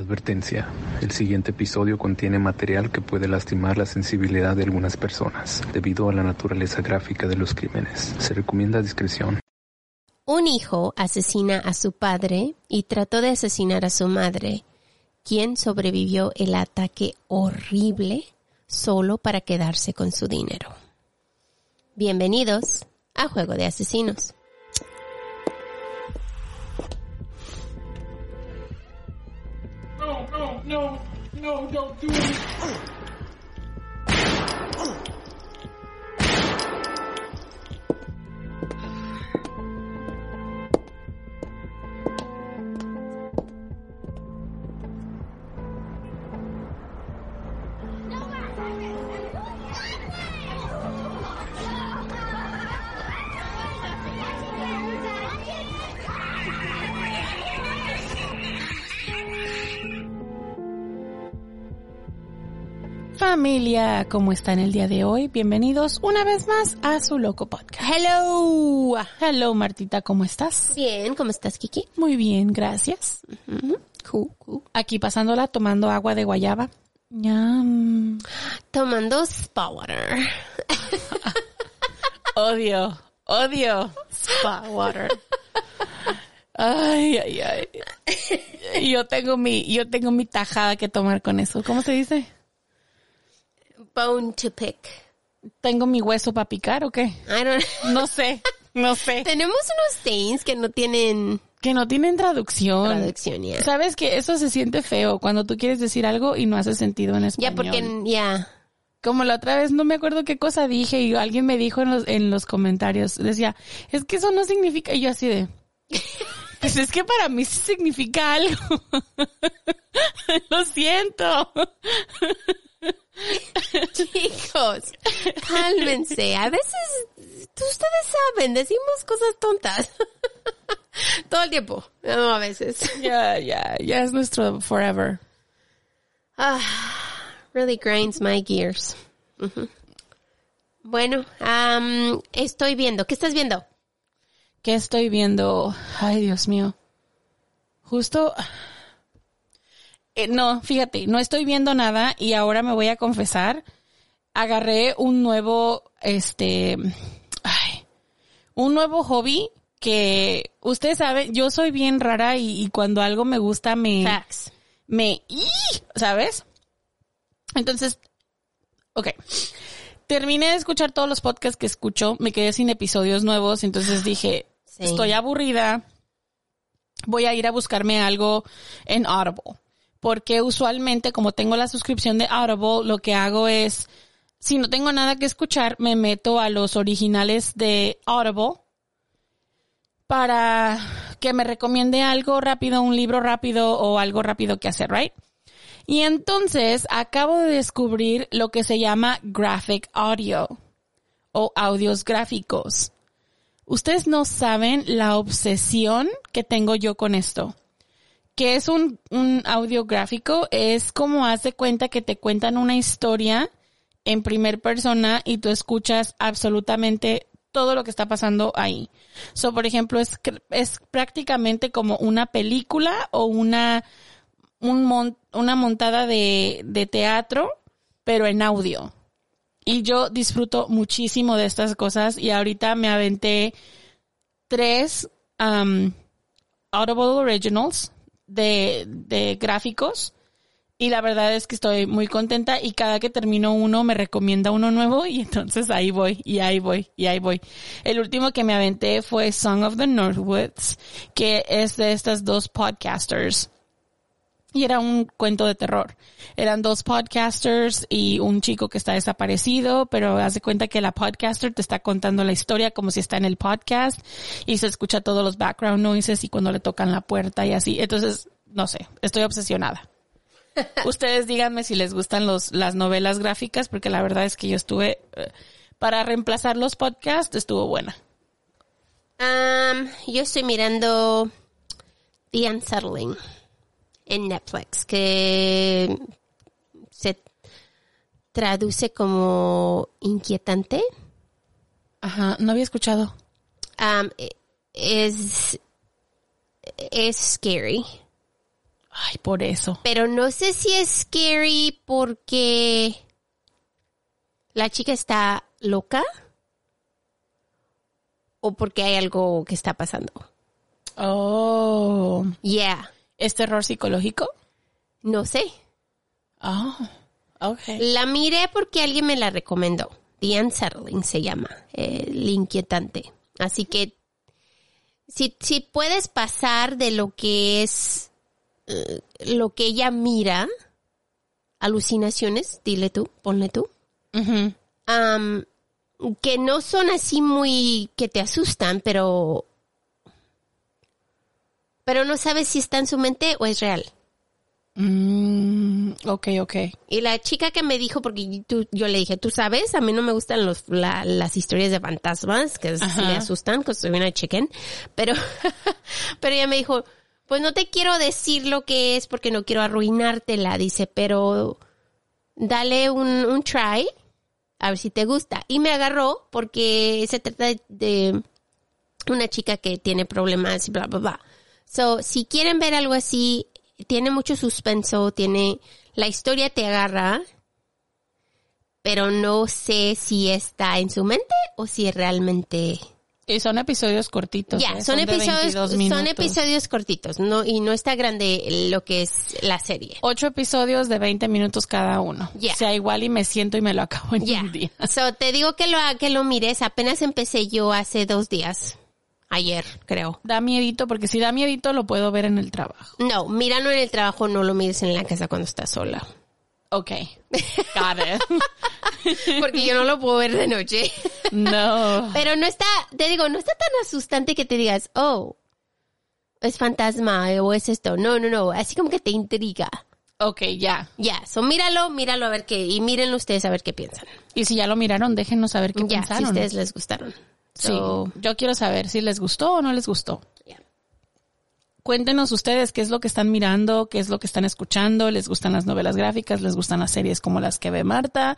Advertencia. El siguiente episodio contiene material que puede lastimar la sensibilidad de algunas personas debido a la naturaleza gráfica de los crímenes. Se recomienda discreción. Un hijo asesina a su padre y trató de asesinar a su madre, quien sobrevivió el ataque horrible solo para quedarse con su dinero. Bienvenidos a Juego de Asesinos. No, no, don't do it. Familia, ¿cómo están el día de hoy? Bienvenidos una vez más a su loco podcast. Hello. Hello, Martita, ¿cómo estás? Bien, ¿cómo estás, Kiki? Muy bien, gracias. Cool, cool. Aquí pasándola, tomando agua de guayaba. Tomando spa water. Odio, odio spa water. Ay, ay, ay. Yo tengo mi, yo tengo mi tajada que tomar con eso. ¿Cómo se dice? Bone to pick. ¿Tengo mi hueso para picar o qué? I don't No sé, no sé. Tenemos unos things que no tienen Que no tienen traducción. traducción ya. Sabes que eso se siente feo cuando tú quieres decir algo y no hace sentido en Ya, español. porque, ya. Como la otra vez no me acuerdo qué cosa dije y alguien me dijo en los, en los comentarios, decía, es que eso no significa, y yo así de, pues es que para mí sí significa algo. Lo siento. Chicos, cálmense. A veces, ustedes saben, decimos cosas tontas. Todo el tiempo. No, a veces. Ya, ya, ya es nuestro forever. Ah, really grinds my gears. Bueno, estoy viendo. ¿Qué estás viendo? ¿Qué estoy viendo? Ay, Dios mío. Justo. Eh, no, fíjate, no estoy viendo nada y ahora me voy a confesar. Agarré un nuevo, este, ay, un nuevo hobby que usted sabe, yo soy bien rara y, y cuando algo me gusta me, Facts. me. ¿sabes? Entonces, ok. Terminé de escuchar todos los podcasts que escucho, me quedé sin episodios nuevos, entonces dije, Sí. estoy aburrida, voy a ir a buscarme algo en Audible. Porque usualmente, como tengo la suscripción de Audible, lo que hago es, si no tengo nada que escuchar, me meto a los originales de Audible para que me recomiende algo rápido, un libro rápido o algo rápido que hacer, right? Y entonces acabo de descubrir lo que se llama graphic audio o audios gráficos. Ustedes no saben la obsesión que tengo yo con esto. Que es un, un audio gráfico, es como hace cuenta que te cuentan una historia en primer persona y tú escuchas absolutamente todo lo que está pasando ahí. So, por ejemplo, es, es prácticamente como una película o una, un mon- una montada de, de teatro, pero en audio. Y yo disfruto muchísimo de estas cosas y ahorita me aventé tres um, Audible Originals de, de gráficos y la verdad es que estoy muy contenta y cada que termino uno me recomienda uno nuevo y entonces ahí voy y ahí voy y ahí voy. El último que me aventé fue Song of the Northwoods, que es de estas dos podcasters. Y era un cuento de terror. Eran dos podcasters y un chico que está desaparecido, pero hace cuenta que la podcaster te está contando la historia como si está en el podcast y se escucha todos los background noises y cuando le tocan la puerta y así. Entonces, no sé, estoy obsesionada. Ustedes díganme si les gustan los, las novelas gráficas, porque la verdad es que yo estuve, eh, para reemplazar los podcasts, estuvo buena. Um, yo estoy mirando The Unsettling en Netflix, que se traduce como inquietante. Ajá, no había escuchado. Um, es, es scary. Ay, por eso. Pero no sé si es scary porque la chica está loca o porque hay algo que está pasando. Oh. Yeah, ¿Es terror psicológico? no sé. Oh, okay. La miré porque alguien me la recomendó. The Unsettling se llama, eh, el inquietante. Así que si, si puedes pasar de lo que es eh, lo que ella mira, alucinaciones, dile tú, ponle tú, que no son así muy que te asustan, pero pero no sabes si está en su mente o es real. Mm, ok, ok. Y la chica que me dijo, porque tú- yo le dije, tú sabes, a mí no me gustan los, la- las historias de fantasmas, que Ajá. me asustan, que soy una chicken, pero, pero ella me dijo, pues no te quiero decir lo que es porque no quiero arruinártela, dice, pero dale un, un try, a ver si te gusta. Y me agarró porque se trata de- de una chica que tiene problemas y bla, bla, bla. So, si quieren ver algo así, tiene mucho suspenso, tiene, la historia te agarra, pero no sé si está en su mente o si realmente... Y son episodios cortitos. Ya, ¿eh? son, de episodios, 22 son episodios cortitos, no, y no está grande lo que es la serie. Ocho episodios de 20 minutos cada uno. Ya. O sea, igual y me siento y me lo acabo en Ya. un día. So, te digo que lo, que lo mires, apenas empecé yo hace dos días. Ayer, creo. Da miedito, porque si da miedito lo puedo ver en el trabajo. No, míralo en el trabajo, no lo mires en la casa cuando estás sola. Ok. Got it. Porque yo no lo puedo ver de noche. no. Pero no está, te digo, no está tan asustante que te digas, oh, es fantasma o es esto. No, no, no. Así como que te intriga. Ok, ya. Ya, so míralo, míralo a ver qué, y mírenlo ustedes a ver qué piensan. Y si ya lo miraron, déjenos saber qué pensaron. si ustedes les gustaron. Sí. Yo quiero saber si les gustó o no les gustó. Cuéntenos ustedes qué es lo que están mirando, qué es lo que están escuchando, les gustan las novelas gráficas, les gustan las series como las que ve Marta.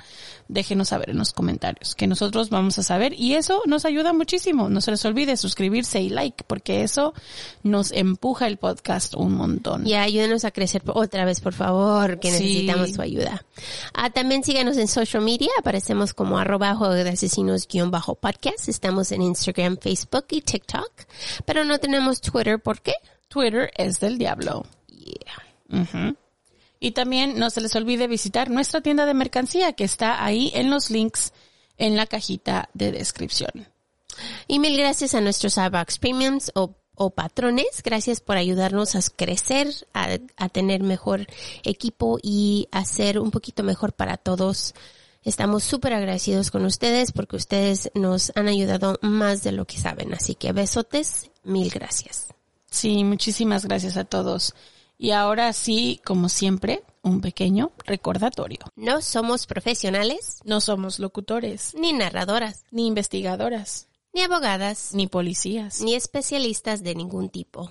Déjenos saber en los comentarios, que nosotros vamos a saber y eso nos ayuda muchísimo. No se les olvide suscribirse y like, porque eso nos empuja el podcast un montón. Ya, ayúdenos a crecer otra vez, por favor, que Sí. necesitamos tu ayuda. Ah, también síganos en social media, aparecemos como arroba juego de asesinos guion bajo podcast. Estamos en Instagram, Facebook y TikTok, pero no tenemos Twitter, ¿por qué? Twitter es del diablo. Yeah. Y también no se les olvide visitar nuestra tienda de mercancía que está ahí en los links en la cajita de descripción. Y mil gracias a nuestros iBox Premiums o, patrones. Gracias por ayudarnos a crecer, a, a tener mejor equipo y a ser un poquito mejor para todos. Estamos súper agradecidos con ustedes porque ustedes nos han ayudado más de lo que saben. Así que besotes, mil gracias. Sí, muchísimas gracias a todos. Y ahora sí, como siempre, un pequeño recordatorio. No somos profesionales, No somos locutores, ni narradoras, ni investigadoras, ni abogadas, ni policías. ni especialistas de ningún tipo.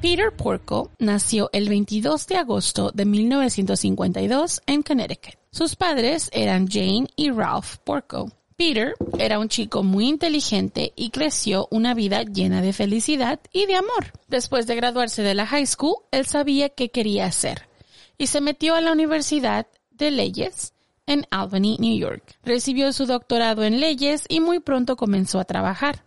Peter Porco nació el 22 de agosto de 1952 en Connecticut. Sus padres eran Jane y Ralph Porco. Peter era un chico muy inteligente y creció una vida llena de felicidad y de amor. Después de graduarse de la high school, él sabía qué quería hacer y se metió a la Universidad de Leyes en Albany, New York. Recibió su doctorado en leyes y muy pronto comenzó a trabajar.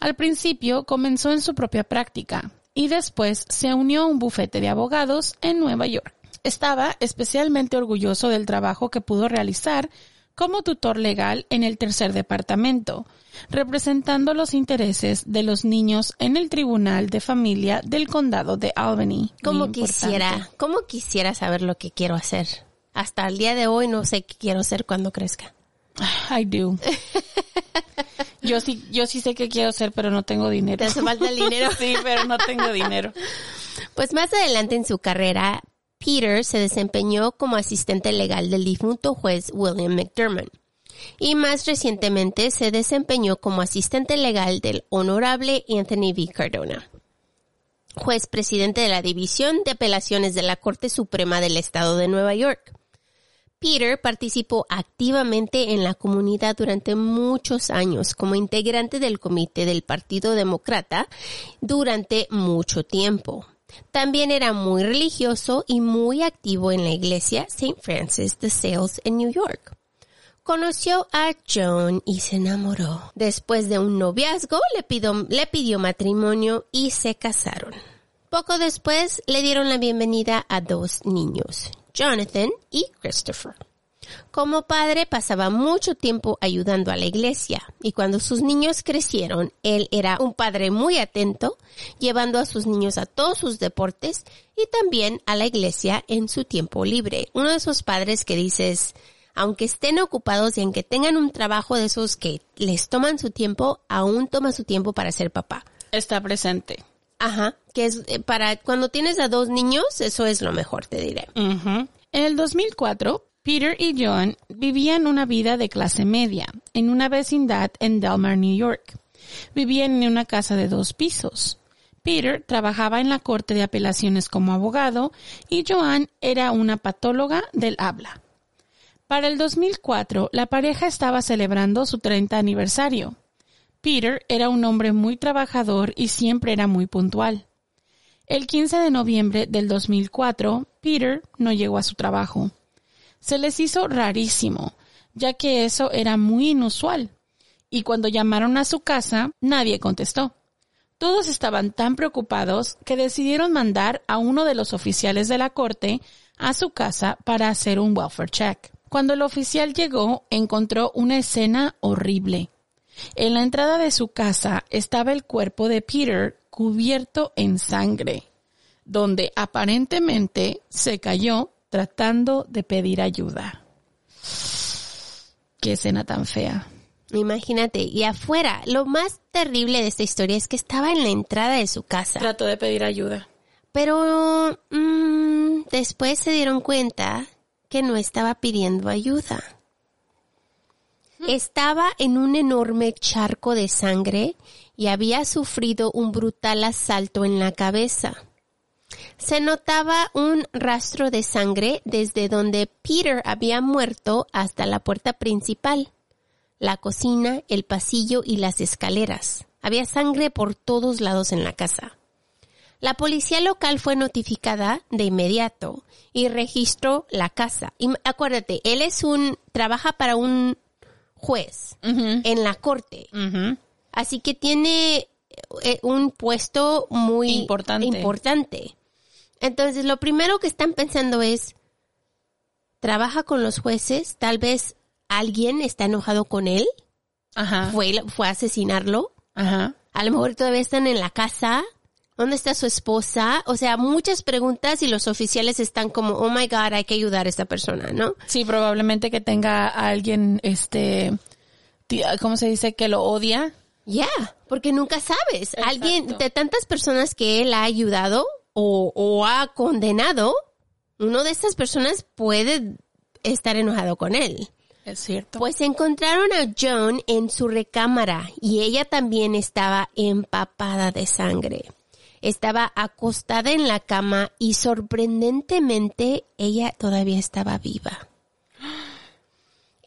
Al principio comenzó en su propia práctica y después se unió a un bufete de abogados en Nueva York. Estaba especialmente orgulloso del trabajo que pudo realizar como tutor legal en el tercer departamento, representando los intereses de los niños en el Tribunal de Familia del Condado de Albany. Como quisiera, como quisiera saber lo que quiero hacer. Hasta el día de hoy no sé qué quiero hacer cuando crezca. I do. Yo sí, yo sí sé qué quiero hacer, pero no tengo dinero. ¿Te hace falta el dinero? sí, pero no tengo dinero. Pues más adelante en su carrera, Peter se desempeñó como asistente legal del difunto juez William McDermott. Y más recientemente se desempeñó como asistente legal del honorable Anthony V. Cardona, juez presidente de la División de Apelaciones de la Corte Suprema del Estado de Nueva York. Peter participó activamente en la comunidad durante muchos años como integrante del comité del Partido Demócrata durante mucho tiempo. También era muy religioso y muy activo en la iglesia St. Francis de Sales en New York. Conoció a John y se enamoró. Después de un noviazgo le pidió, le pidió matrimonio y se casaron. Poco después le dieron la bienvenida a dos niños, Jonathan y Christopher. Como padre pasaba mucho tiempo ayudando a la iglesia y cuando sus niños crecieron, él era un padre muy atento, llevando a sus niños a todos sus deportes y también a la iglesia en su tiempo libre. Uno de esos padres que dices, aunque estén ocupados y aunque tengan un trabajo de esos que les toman su tiempo, aún toma su tiempo para ser papá. Está presente. Ajá, que es eh, para cuando tienes a dos niños, eso es lo mejor, te diré. En el 2004, Peter y John vivían una vida de clase media en una vecindad en Delmar, New York. Vivían en una casa de dos pisos. Peter trabajaba en la Corte de Apelaciones como abogado y Joan era una patóloga del habla. Para el 2004, la pareja estaba celebrando su 30 aniversario. Peter era un hombre muy trabajador y siempre era muy puntual. El 15 de noviembre del 2004, Peter no llegó a su trabajo. Se les hizo rarísimo, ya que eso era muy inusual. Y cuando llamaron a su casa, nadie contestó. Todos estaban tan preocupados que decidieron mandar a uno de los oficiales de la corte a su casa para hacer un welfare check. Cuando el oficial llegó, encontró una escena horrible. En la entrada de su casa estaba el cuerpo de Peter cubierto en sangre, donde aparentemente se cayó tratando de pedir ayuda. Qué escena tan fea. Imagínate, y afuera, lo más terrible de esta historia es que estaba en la entrada de su casa. Trató de pedir ayuda. Pero mm, después se dieron cuenta que no estaba pidiendo ayuda. Estaba en un enorme charco de sangre y había sufrido un brutal asalto en la cabeza. Se notaba un rastro de sangre desde donde Peter había muerto hasta la puerta principal, la cocina, el pasillo y las escaleras. Había sangre por todos lados en la casa. La policía local fue notificada de inmediato y registró la casa. Y acuérdate, él es un, trabaja para un juez en la corte. Así que tiene eh, un puesto muy Importante. importante. Entonces, lo primero que están pensando es, trabaja con los jueces, tal vez alguien está enojado con él, Ajá. fue, fue a asesinarlo, Ajá. a lo mejor todavía están en la casa, ¿dónde está su esposa? O sea, muchas preguntas y los oficiales están como, oh my god, hay que ayudar a esta persona, ¿no? Sí, probablemente que tenga a alguien, este, ¿cómo se dice? Que lo odia. Ya, porque nunca sabes. Exacto. Alguien de tantas personas que él ha ayudado o, o ha condenado, uno de estas personas puede estar enojado con él. Es cierto. Pues encontraron a Joan en su recámara y ella también estaba empapada de sangre. Estaba acostada en la cama y sorprendentemente ella todavía estaba viva.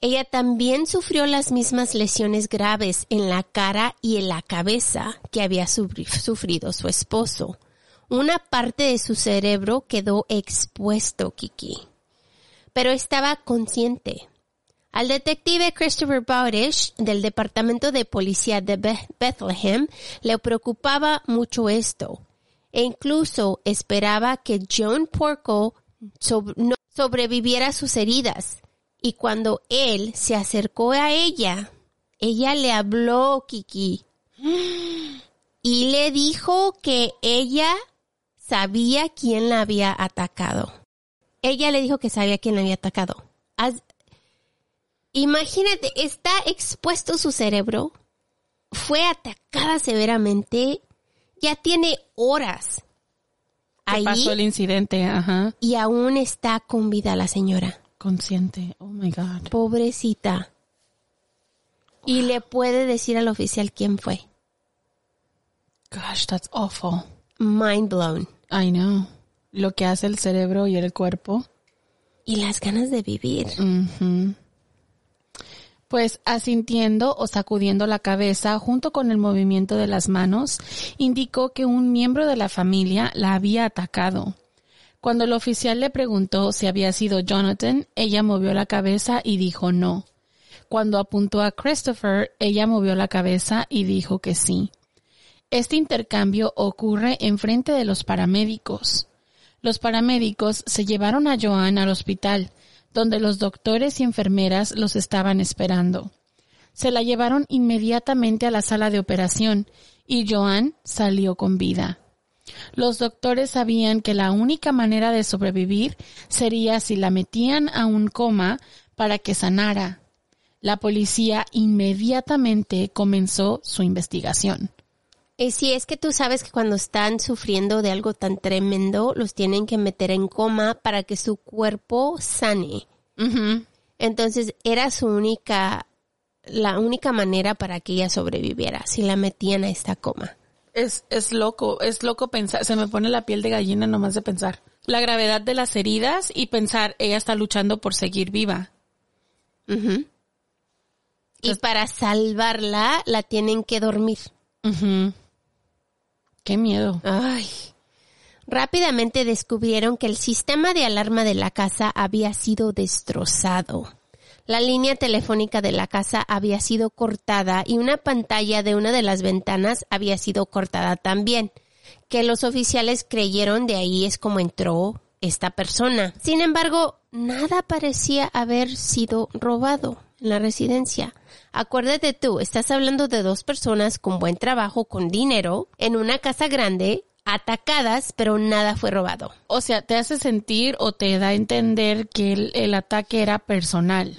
Ella también sufrió las mismas lesiones graves en la cara y en la cabeza que había sufri- sufrido su esposo. Una parte de su cerebro quedó expuesto, Kiki, pero estaba consciente. Al detective Christopher Bowdish del Departamento de Policía de Be- Bethlehem le preocupaba mucho esto e incluso esperaba que John Porco sobreviviera a sus heridas. Y cuando él se acercó a ella, ella le habló, Kiki, y le dijo que ella sabía quién la había atacado. Ella le dijo que sabía quién la había atacado. Imagínate, está expuesto su cerebro, fue atacada severamente, ya tiene horas ¿Qué ahí pasó el incidente? Ajá. y aún está con vida la señora. Consciente. Oh my God. Pobrecita. Y le puede decir al oficial quién fue. Gosh, that's awful. Mind blown. I know. Lo que hace el cerebro y el cuerpo. Y las ganas de vivir. Ujú. Pues asintiendo o sacudiendo la cabeza junto con el movimiento de las manos, indicó que un miembro de la familia la había atacado. Cuando el oficial le preguntó si había sido Jonathan, ella movió la cabeza y dijo no. Cuando apuntó a Christopher, ella movió la cabeza y dijo que sí. Este intercambio ocurre en frente de los paramédicos. Los paramédicos se llevaron a Joan al hospital, donde los doctores y enfermeras los estaban esperando. Se la llevaron inmediatamente a la sala de operación y Joan salió con vida. Los doctores sabían que la única manera de sobrevivir sería si la metían a un coma para que sanara. La policía inmediatamente comenzó su investigación. Y si es que tú sabes que cuando están sufriendo de algo tan tremendo, los tienen que meter en coma para que su cuerpo sane. Entonces era su única, la única manera para que ella sobreviviera, si la metían a esta coma. Es, es loco, es loco pensar, se me pone la piel de gallina nomás de pensar. La gravedad de las heridas y pensar, ella está luchando por seguir viva. Y para salvarla, la tienen que dormir. Qué miedo. Ay. Rápidamente descubrieron que el sistema de alarma de la casa había sido destrozado. La línea telefónica de la casa había sido cortada y una pantalla de una de las ventanas había sido cortada también, que los oficiales creyeron de ahí es como entró esta persona. Sin embargo, nada parecía haber sido robado en la residencia. Acuérdate tú, estás hablando de dos personas con buen trabajo, con dinero, en una casa grande, atacadas, pero nada fue robado. O sea, te hace sentir o te da a entender que el, el ataque era personal.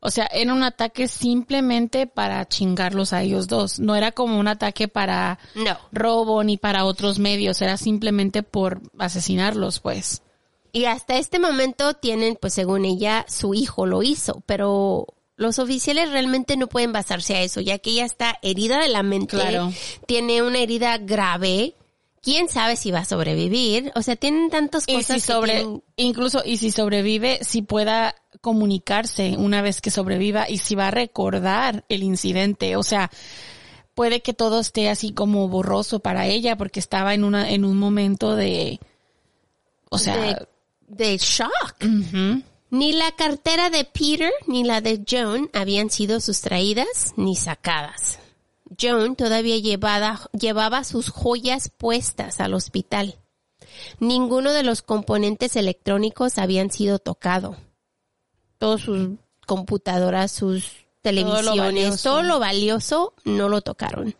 O sea, era un ataque simplemente para chingarlos a ellos dos. No era como un ataque para No. robo ni para otros medios. Era simplemente por asesinarlos, pues. Y hasta este momento tienen, pues según ella, su hijo lo hizo, pero los oficiales realmente no pueden basarse a eso, ya que ella está herida de la mente, Claro. tiene una herida grave, quién sabe si va a sobrevivir, o sea, tienen tantas Y cosas si que sobre, tienen- incluso, y si sobrevive, si pueda comunicarse una vez que sobreviva y si va a recordar el incidente. O sea, puede que todo esté así como borroso para ella porque estaba en una, en un momento de, o sea, de, de shock. Ni la cartera de Peter ni la de Joan habían sido sustraídas ni sacadas. Joan todavía llevada- llevaba sus joyas puestas al hospital. Ninguno de los componentes electrónicos habían sido tocado. Todas sus computadoras, sus televisiones, todo lo valioso no lo tocaron.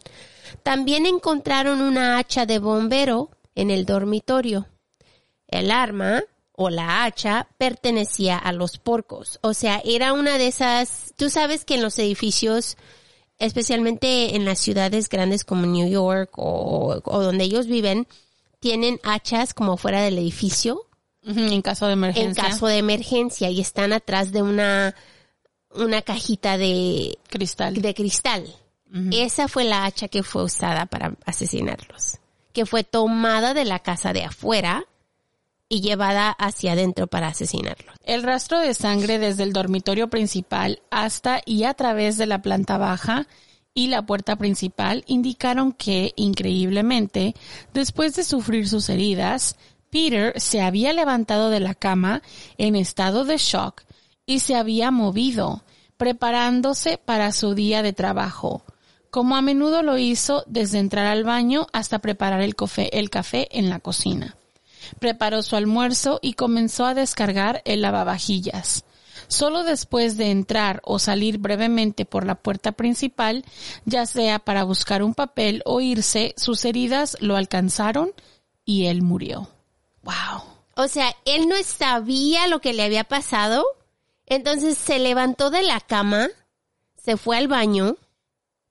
También encontraron una hacha de bombero en el dormitorio. El arma o la hacha pertenecía a los porcos. O sea, era una de esas, tú sabes que en los edificios, especialmente en las ciudades grandes como New York o, o donde ellos viven, tienen hachas como fuera del edificio en caso de en emergencia. caso de emergencia y están atrás de una, una cajita de, cristal. de cristal. Esa fue la hacha que fue usada para asesinarlos. que fue tomada de la casa de afuera y llevada hacia adentro para asesinarlo. El rastro de sangre desde el dormitorio principal hasta y a través de la planta baja y la puerta principal indicaron que, increíblemente, después de sufrir sus heridas, Peter se había levantado de la cama en estado de shock y se había movido, preparándose para su día de trabajo, como a menudo lo hizo desde entrar al baño hasta preparar el café, el café en la cocina. Preparó su almuerzo y comenzó a descargar el lavavajillas. Solo después de entrar o salir brevemente por la puerta principal, ya sea para buscar un papel o irse, sus heridas lo alcanzaron y él murió. Wow. O sea, él no sabía lo que le había pasado, entonces se levantó de la cama, se fue al baño,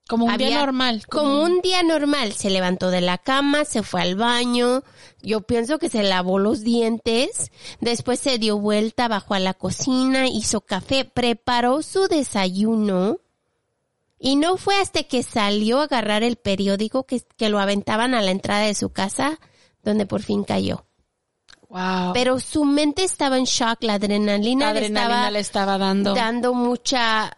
Como un día normal. Como un día normal, se levantó de la cama, se fue al baño, yo pienso que se lavó los dientes, después se dio vuelta, bajó a la cocina, hizo café, preparó su desayuno y no fue hasta que salió a agarrar el periódico que, que lo aventaban a la entrada de su casa donde por fin cayó. Wow. Pero su mente estaba en shock, la adrenalina, la le adrenalina estaba le estaba dando. dando mucha,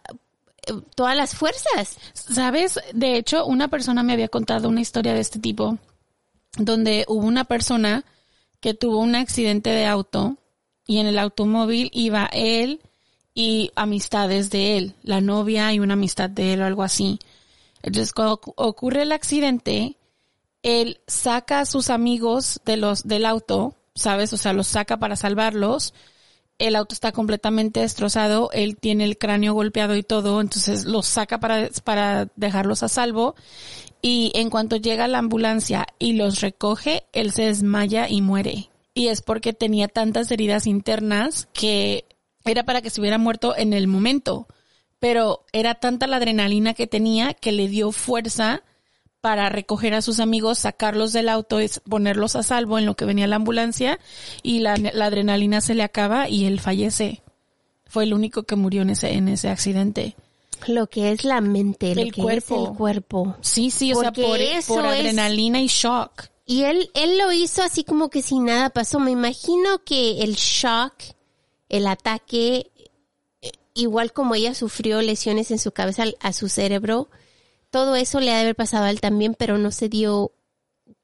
todas las fuerzas. ¿Sabes? De hecho, una persona me había contado una historia de este tipo, donde hubo una persona que tuvo un accidente de auto y en el automóvil iba él y amistades de él, la novia y una amistad de él o algo así. Entonces, cuando ocu- ocurre el accidente, él saca a sus amigos de los del auto, ¿sabes? O sea, los saca para salvarlos. El auto está completamente destrozado, él tiene el cráneo golpeado y todo, entonces los saca para, para dejarlos a salvo. Y en cuanto llega la ambulancia y los recoge, él se desmaya y muere. Y es porque tenía tantas heridas internas que era para que se hubiera muerto en el momento. Pero era tanta la adrenalina que tenía que le dio fuerza para recoger a sus amigos, sacarlos del auto, es ponerlos a salvo en lo que venía la ambulancia y la, la adrenalina se le acaba y él fallece. Fue el único que murió en ese, en ese accidente. Lo que es la mente, lo El que cuerpo. es el cuerpo. Sí, sí, o Porque sea, por, eso por es- adrenalina y shock. Y él, él lo hizo así como que si nada pasó. Me imagino que el shock, el ataque, eh, igual como ella sufrió lesiones en su cabeza, a su cerebro, todo eso le ha de haber pasado a él también, pero no se dio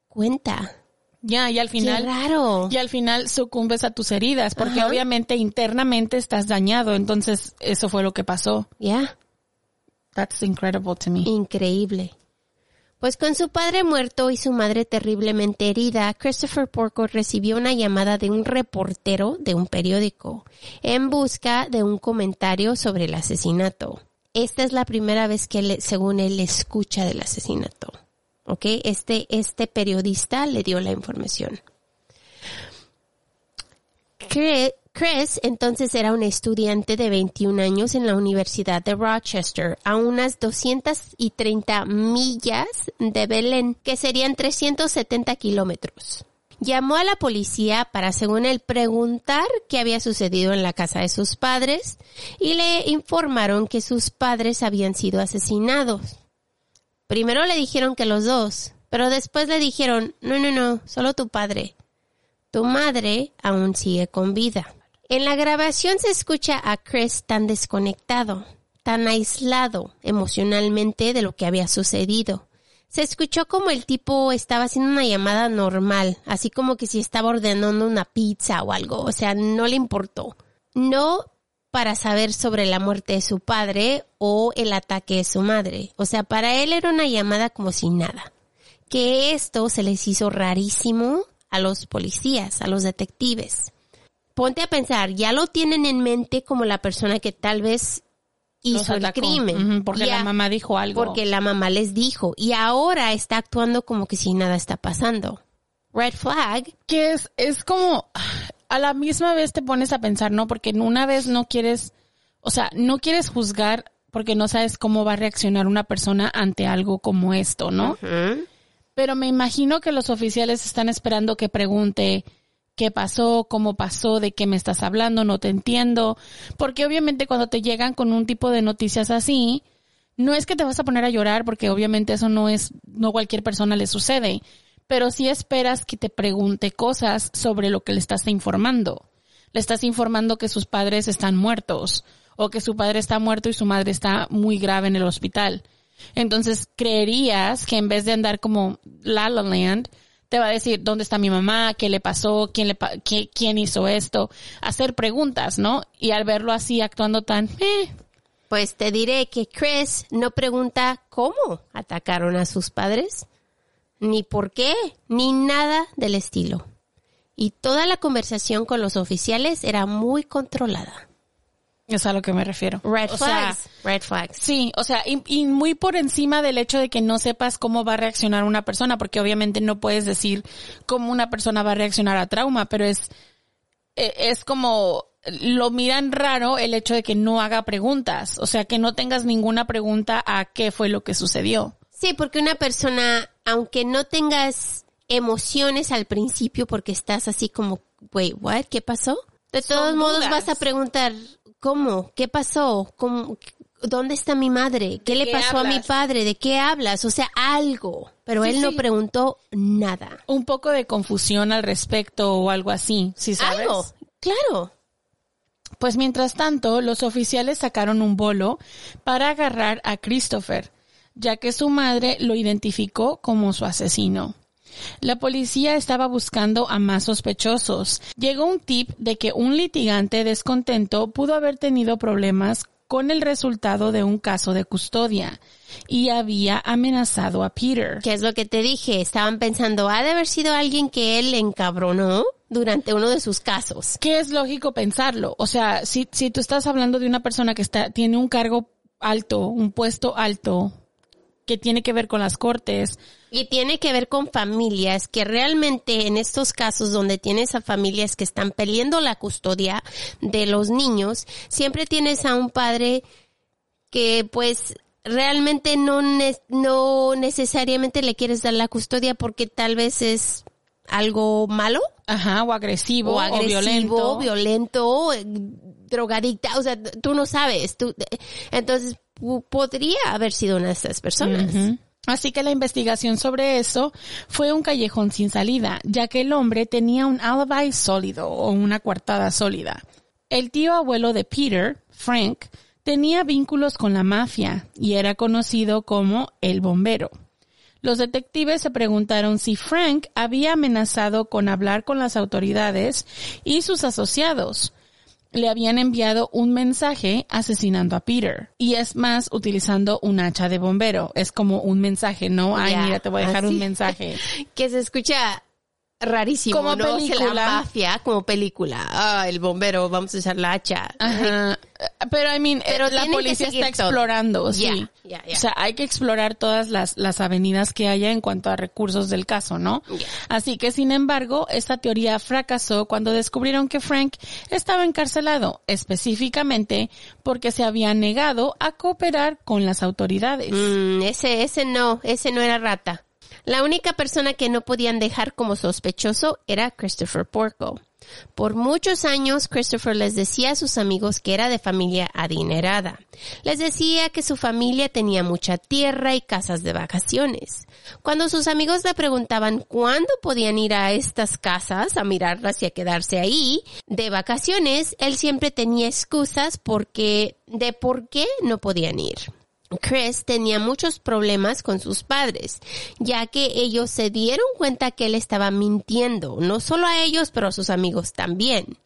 cuenta. Ya, y al final, Qué raro. y al final sucumbes a tus heridas, porque Ajá. obviamente internamente estás dañado, entonces eso fue lo que pasó. Ya, That's incredible to me. increíble. Pues con su padre muerto y su madre terriblemente herida, Christopher Porco recibió una llamada de un reportero de un periódico en busca de un comentario sobre el asesinato. Esta es la primera vez que, él, según él, escucha del asesinato. ¿Ok? Este, este periodista le dio la información. Chris entonces era un estudiante de 21 años en la Universidad de Rochester, a unas 230 millas de Belén, que serían 370 kilómetros. Llamó a la policía para, según él, preguntar qué había sucedido en la casa de sus padres y le informaron que sus padres habían sido asesinados. Primero le dijeron que los dos, pero después le dijeron, no, no, no, solo tu padre. Tu madre aún sigue con vida. En la grabación se escucha a Chris tan desconectado, tan aislado emocionalmente de lo que había sucedido. Se escuchó como el tipo estaba haciendo una llamada normal, así como que si estaba ordenando una pizza o algo, o sea, no le importó. No para saber sobre la muerte de su padre o el ataque de su madre. O sea, para él era una llamada como si nada. Que esto se les hizo rarísimo a los policías, a los detectives. Ponte a pensar, ya lo tienen en mente como la persona que tal vez hizo el crimen. Porque la mamá dijo algo. Porque la mamá les dijo. Y ahora está actuando como que si nada está pasando. Red flag. que es, es como, a la misma vez te pones a pensar, ¿no? Porque en una vez no quieres, o sea, no quieres juzgar porque no sabes cómo va a reaccionar una persona ante algo como esto, ¿no? Pero me imagino que los oficiales están esperando que pregunte qué pasó, cómo pasó, de qué me estás hablando, no te entiendo. Porque obviamente cuando te llegan con un tipo de noticias así, no es que te vas a poner a llorar porque obviamente eso no es, no cualquier persona le sucede. pero sí esperas que te pregunte cosas sobre lo que le estás informando. Le estás informando que sus padres están muertos o que su padre está muerto y su madre está muy grave en el hospital. Entonces creerías que en vez de andar como La La Land, te va a decir dónde está mi mamá, qué le pasó, quién le quién hizo esto, hacer preguntas, ¿no? Y al verlo así actuando tan, eh, Pues te diré que Chris no pregunta cómo atacaron a sus padres, ni por qué, ni nada del estilo. Y toda la conversación con los oficiales era muy controlada. Es a lo que me refiero. Red O sea, flags, red flags. Sí, o sea, y, y muy por encima del hecho de que no sepas cómo va a reaccionar una persona, porque obviamente no puedes decir cómo una persona va a reaccionar a trauma, pero es, eh, es como, lo miran raro el hecho de que no haga preguntas, o sea, que no tengas ninguna pregunta a qué fue lo que sucedió. Sí, porque una persona, aunque no tengas emociones al principio porque estás así como, wait, what? ¿Qué pasó? De Son todos modos dudas. vas a preguntar, ¿cómo? ¿Qué pasó? ¿Cómo? ¿Dónde está mi madre? ¿Qué le qué pasó a mi padre? ¿De qué hablas? O sea, algo. Pero Sí, él no sí. preguntó nada. Un poco de confusión al respecto o algo así, si sabes. Algo. Claro. Pues mientras tanto, los oficiales sacaron un bolo para agarrar a Christopher, ya que su madre lo identificó como su asesino. La policía estaba buscando a más sospechosos. Llegó un tip de que un litigante descontento pudo haber tenido problemas con el resultado de un caso de custodia y había amenazado a Peter. ¿Qué es lo que te dije? Estaban pensando, ha de haber sido alguien que él encabronó durante uno de sus casos. que es lógico pensarlo. O sea, si, si tú estás hablando de una persona que está, tiene un cargo alto, un puesto alto, que tiene que ver con las cortes, Y tiene que ver con familias que realmente en estos casos donde tienes a familias que están peleando la custodia de los niños, siempre tienes a un padre que pues realmente no, ne- no necesariamente le quieres dar la custodia porque tal vez es algo malo ajá, o agresivo, o o, agresivo, violento. violento, eh, drogadicta, o sea, tú no sabes, tú, entonces podría haber sido una de estas personas. Así que la investigación sobre eso fue un callejón sin salida, ya que el hombre tenía un alibi sólido o una coartada sólida. El tío abuelo de Peter, Frank, tenía vínculos con la mafia y era conocido como el bombero. Los detectives se preguntaron si Frank había amenazado con hablar con las autoridades y sus asociados. Le habían enviado un mensaje asesinando a Peter. Y es más, utilizando un hacha de bombero. Es como un mensaje, ¿no? Ay, mira, te voy a dejar así. un mensaje. Que se escucha rarísimo, Como película. Como película. Ah, el bombero, vamos a usar la hacha. Ajá. Pero, I mean, Pero eh, la policía está todo. explorando, sí. O sea, hay que explorar todas las, las avenidas que haya en cuanto a recursos del caso, ¿no? Así que, sin embargo, esta teoría fracasó cuando descubrieron que Frank estaba encarcelado, específicamente porque se había negado a cooperar con las autoridades. Mm, ese, ese no, ese no era rata. La única persona que no podían dejar como sospechoso era Christopher Porco. Por muchos años, Christopher les decía a sus amigos que era de familia adinerada. Les decía que su familia tenía mucha tierra y casas de vacaciones. Cuando sus amigos le preguntaban cuándo podían ir a estas casas a mirarlas y a quedarse ahí de vacaciones, él siempre tenía excusas porque de por qué no podían ir. Chris tenía muchos problemas con sus padres, ya que ellos se dieron cuenta que él estaba mintiendo, no solo a ellos, pero a sus amigos también.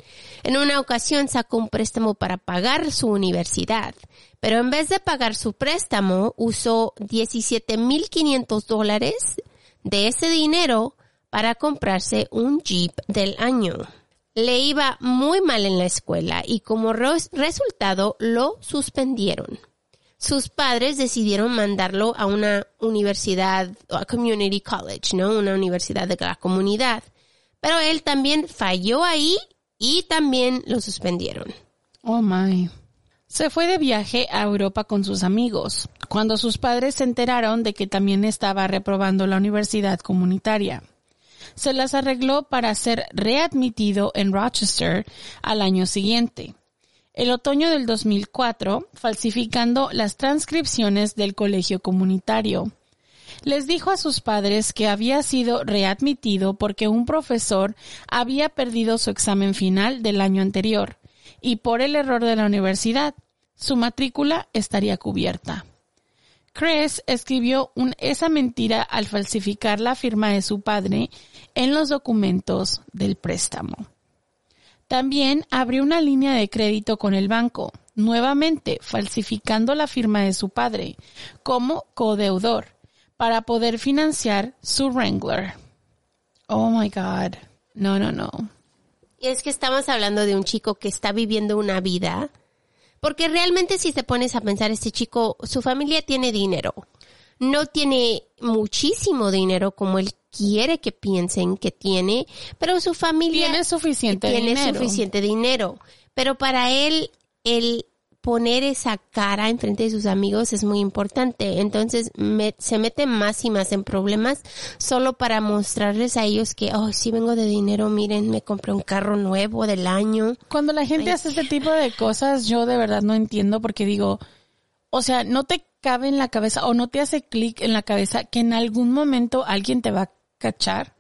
En una ocasión sacó un préstamo para pagar su universidad, pero en vez de pagar su préstamo, usó 17.500 dólares de ese dinero para comprarse un Jeep del año. Le iba muy mal en la escuela y como res- resultado lo suspendieron sus padres decidieron mandarlo a una universidad, a community college, ¿no? Una universidad de la comunidad. Pero él también falló ahí y también lo suspendieron. Oh my. Se fue de viaje a Europa con sus amigos, cuando sus padres se enteraron de que también estaba reprobando la universidad comunitaria. Se las arregló para ser readmitido en Rochester al año siguiente. El otoño del 2004, falsificando las transcripciones del colegio comunitario. Les dijo a sus padres que había sido readmitido porque un profesor había perdido su examen final del año anterior y por el error de la universidad, su matrícula estaría cubierta. Chris escribió un- esa mentira al falsificar la firma de su padre en los documentos del préstamo. También abrió una línea de crédito con el banco, nuevamente falsificando la firma de su padre como codeudor para poder financiar su Wrangler. Oh my God. No, no, no. Y es que estamos hablando de un chico que está viviendo una vida. Porque realmente si te pones a pensar, este chico, su familia tiene dinero. No tiene muchísimo dinero como él quiere que piensen que tiene, pero su familia Tiene suficiente tiene dinero. suficiente dinero. Pero para él, el poner esa cara enfrente de sus amigos es muy importante. Entonces me- se mete más y más en problemas solo para mostrarles a ellos que, oh, sí vengo de dinero, miren, me compré un carro nuevo del año. Cuando la gente Ay. hace este tipo de cosas, yo de verdad no entiendo porque digo, o sea, no te cabe en la cabeza o no te hace clic en la cabeza que en algún momento alguien te va a cachar.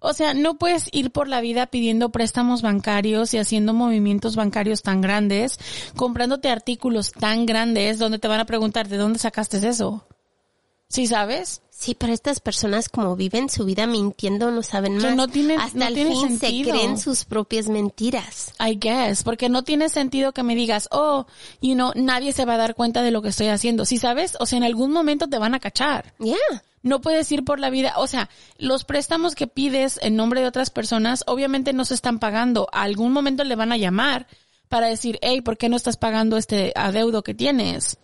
O sea, no puedes ir por la vida pidiendo préstamos bancarios y haciendo movimientos bancarios tan grandes, comprándote artículos tan grandes donde te van a preguntar de dónde sacaste eso. ¿Sí sabes? Sí, pero estas personas como viven su vida mintiendo no saben Que más. no tiene- Hasta no el tiene fin sentido. se creen sus propias mentiras. I guess, porque no tiene sentido que me digas, oh, you know, nadie se va a dar cuenta de lo que estoy haciendo. ¿Sí sabes? O sea, en algún momento te van a cachar. Ya. No puedes ir por la vida, o sea, los préstamos que pides en nombre de otras personas obviamente no se están pagando. A algún momento le van a llamar para decir, hey, ¿por qué no estás pagando este adeudo que tienes?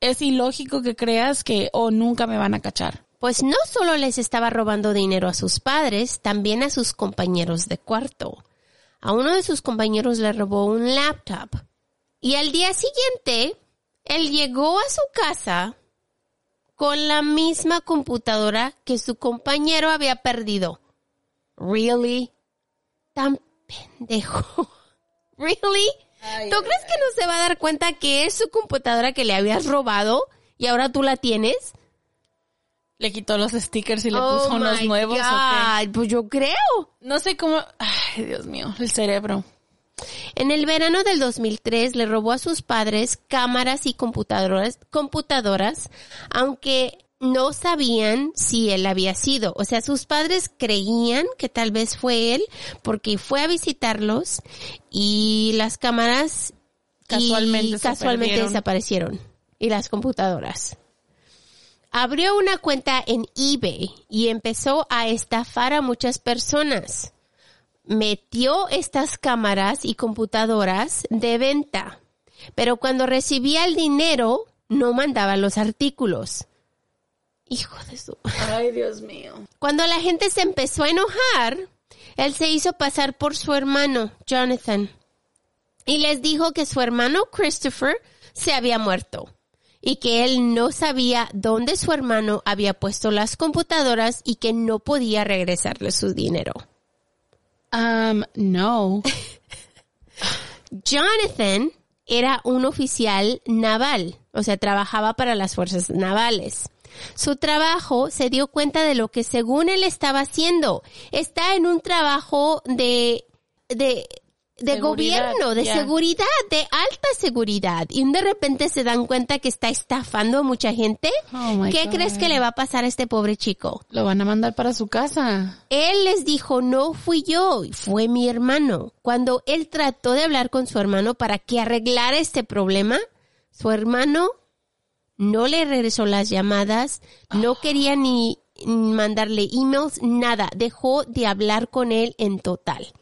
Es ilógico que creas que, oh, nunca me van a cachar. Pues no solo les estaba robando dinero a sus padres, también a sus compañeros de cuarto. A uno de sus compañeros le robó un laptop. Y al día siguiente, él llegó a su casa con la misma computadora que su compañero había perdido. Really? Tan pendejo. Really? ¿Tú crees que no se va a dar cuenta que es su computadora que le habías robado y ahora tú la tienes? Le quitó los stickers y le Oh puso unos nuevos. ¿o qué? Pues yo creo. No sé cómo. Ay, Dios mío, el cerebro. En el verano del 2003 le robó a sus padres cámaras y computadoras, computadoras, aunque no sabían si él había sido. O sea, sus padres creían que tal vez fue él porque fue a visitarlos y las cámaras Casualmente desaparecieron y las computadoras. Abrió una cuenta en eBay y empezó a estafar a muchas personas metió estas cámaras y computadoras de venta, pero cuando recibía el dinero no mandaba los artículos. Hijo de su... Ay, Dios mío. Cuando la gente se empezó a enojar, él se hizo pasar por su hermano, Jonathan, y les dijo que su hermano Christopher se había muerto y que él no sabía dónde su hermano había puesto las computadoras y que no podía regresarle su dinero. Um, no. Jonathan era un oficial naval, o sea, trabajaba para las fuerzas navales. Su trabajo se dio cuenta de lo que según él estaba haciendo. Está en un trabajo de, de, de Seguridad, gobierno, de seguridad, de alta seguridad. Y de repente se dan cuenta que está estafando a mucha gente. Oh ¿Qué God. crees que le va a pasar a este pobre chico? Lo van a mandar para su casa. Él les dijo, no fui yo, fue mi hermano. Cuando él trató de hablar con su hermano para que arreglara este problema, su hermano no le regresó las llamadas, no quería ni mandarle emails, nada. Dejó de hablar con él en total.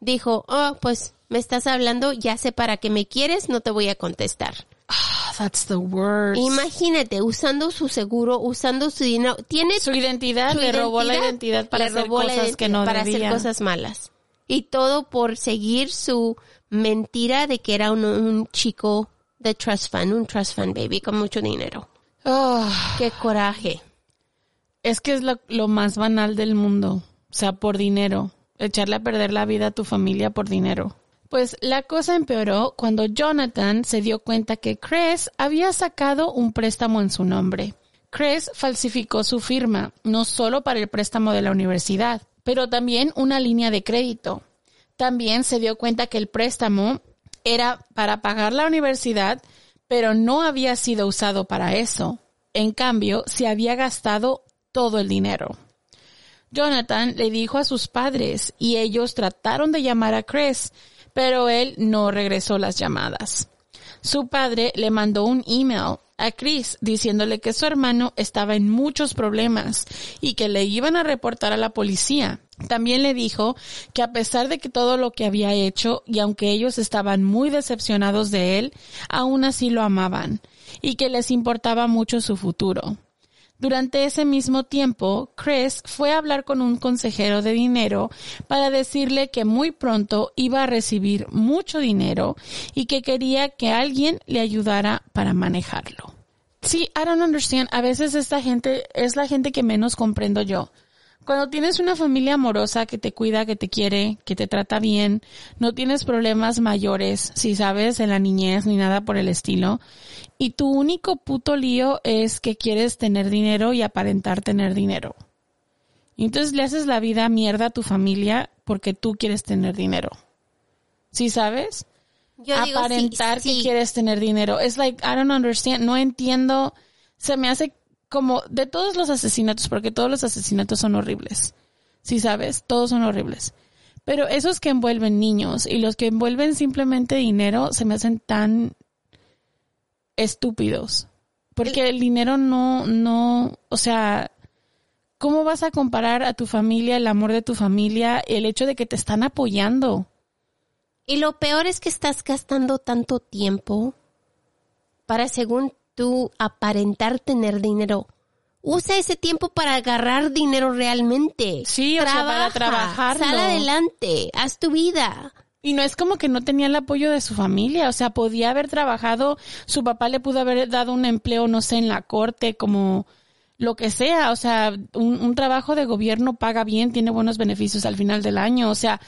Dijo, oh, pues me estás hablando, ya sé para qué me quieres, no te voy a contestar. Ah, that's the worst. Imagínate, usando su seguro, usando su dinero, tiene su identidad, su le robó la identidad para hacer robó cosas identidad que no para debía. hacer cosas malas y todo por seguir su mentira de que era un, un chico de trust fund un trust fund baby con mucho dinero Ah, qué coraje es que es lo, lo más banal del mundo. O sea, por dinero. Echarle a perder la vida a tu familia por dinero. Pues la cosa empeoró cuando Jonathan se dio cuenta que Chris había sacado un préstamo en su nombre. Chris falsificó su firma, no solo para el préstamo de la universidad, pero también una línea de crédito. También se dio cuenta que el préstamo era para pagar la universidad, pero no había sido usado para eso. En cambio, se había gastado todo el dinero. Jonathan le dijo a sus padres y ellos trataron de llamar a Chris, pero él no regresó las llamadas. Su padre le mandó un email a Chris diciéndole que su hermano estaba en muchos problemas y que le iban a reportar a la policía. También le dijo que a pesar de que todo lo que había hecho y aunque ellos estaban muy decepcionados de él, aún así lo amaban y que les importaba mucho su futuro. Durante ese mismo tiempo, Chris fue a hablar con un consejero de dinero para decirle que muy pronto iba a recibir mucho dinero y que quería que alguien le ayudara para manejarlo. Sí, I don't understand. A veces esta gente es la gente que menos comprendo yo. Cuando tienes una familia amorosa que te cuida, que te quiere, que te trata bien, no tienes problemas mayores, si sabes, en la niñez ni nada por el estilo, y tu único puto lío es que quieres tener dinero y aparentar tener dinero. Y entonces le haces la vida mierda a tu familia porque tú quieres tener dinero. ¿Sí sabes? Yo digo, sí, aparentar sí. que quieres tener dinero. Es like, I don't understand, no entiendo. Se me hace como de todos los asesinatos, porque todos los asesinatos son horribles. Sí sabes, todos son horribles. Pero esos que envuelven niños y los que envuelven simplemente dinero se me hacen tan estúpidos. Porque el dinero no, no, o sea, ¿cómo vas a comparar a tu familia, el amor de tu familia, el hecho de que te están apoyando? Y lo peor es que estás gastando tanto tiempo para, según tú, aparentar tener dinero. Usa ese tiempo para agarrar dinero realmente. Sí, o sea, para trabajarlo. Sal adelante, haz tu vida. Y no es como que no tenía el apoyo de su familia, o sea, podía haber trabajado, su papá le pudo haber dado un empleo, no sé, en la corte, como lo que sea, o sea, un, un trabajo de gobierno paga bien, tiene buenos beneficios al final del año, o sea,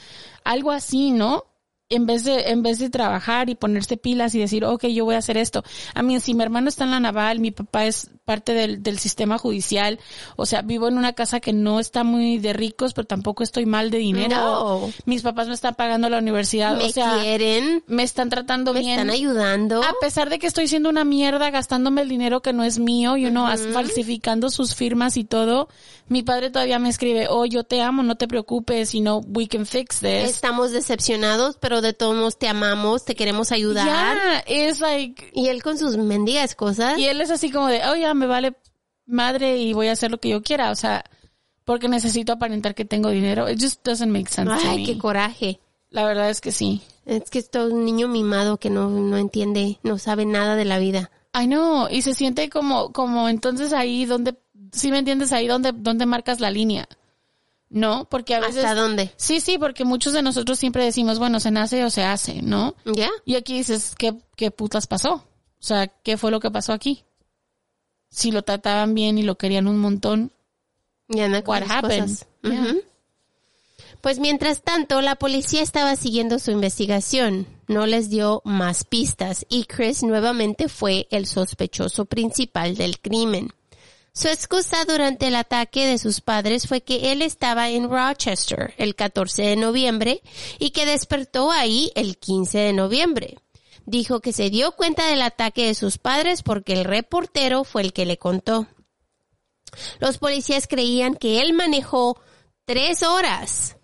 algo así, ¿no? En vez de, en vez de trabajar y ponerse pilas y decir, ok, yo voy a hacer esto. A mí, si mi hermano está en la naval, mi papá es parte del, del sistema judicial, o sea, vivo en una casa que no está muy de ricos, pero tampoco estoy mal de dinero. No. Mis papás me están pagando la universidad, Me o sea, quieren, me están tratando me bien. están ayudando. A pesar de que estoy siendo una mierda gastándome el dinero que no es mío y uno as- falsificando sus firmas y todo, mi padre todavía me escribe, oh, yo te amo, no te preocupes, y no, we can fix this. Estamos decepcionados, pero de todos modos te amamos, te queremos ayudar. Ya, es like, Y él con sus mendigas cosas. y él es así como de, oh, ya, me vale madre y voy a hacer lo que yo quiera, o sea, porque necesito aparentar que tengo dinero. It just doesn't make sense to Ay, me. qué coraje. La verdad es que sí. Es que es todo un niño mimado que no, no entiende, no sabe nada de la vida. I know, y se siente como, como entonces ahí donde, si me entiendes, ahí donde, donde marcas la línea. No, porque a veces... ¿Hasta dónde? Sí, sí, porque muchos de nosotros siempre decimos, bueno, se nace o se hace, ¿no? ¿Ya? Y aquí dices, ¿qué, qué putas pasó? O sea, ¿qué fue lo que pasó aquí? Si lo trataban bien y lo querían un montón. Ya What happened? Pues mientras tanto, la policía estaba siguiendo su investigación. No les dio más pistas y Chris nuevamente fue el sospechoso principal del crimen. Su excusa durante el ataque de sus padres fue que él estaba en Rochester el 14 de noviembre y que despertó ahí el 15 de noviembre. Dijo que se dio cuenta del ataque de sus padres porque el reportero fue el que le contó. Los policías creían que él manejó tres horas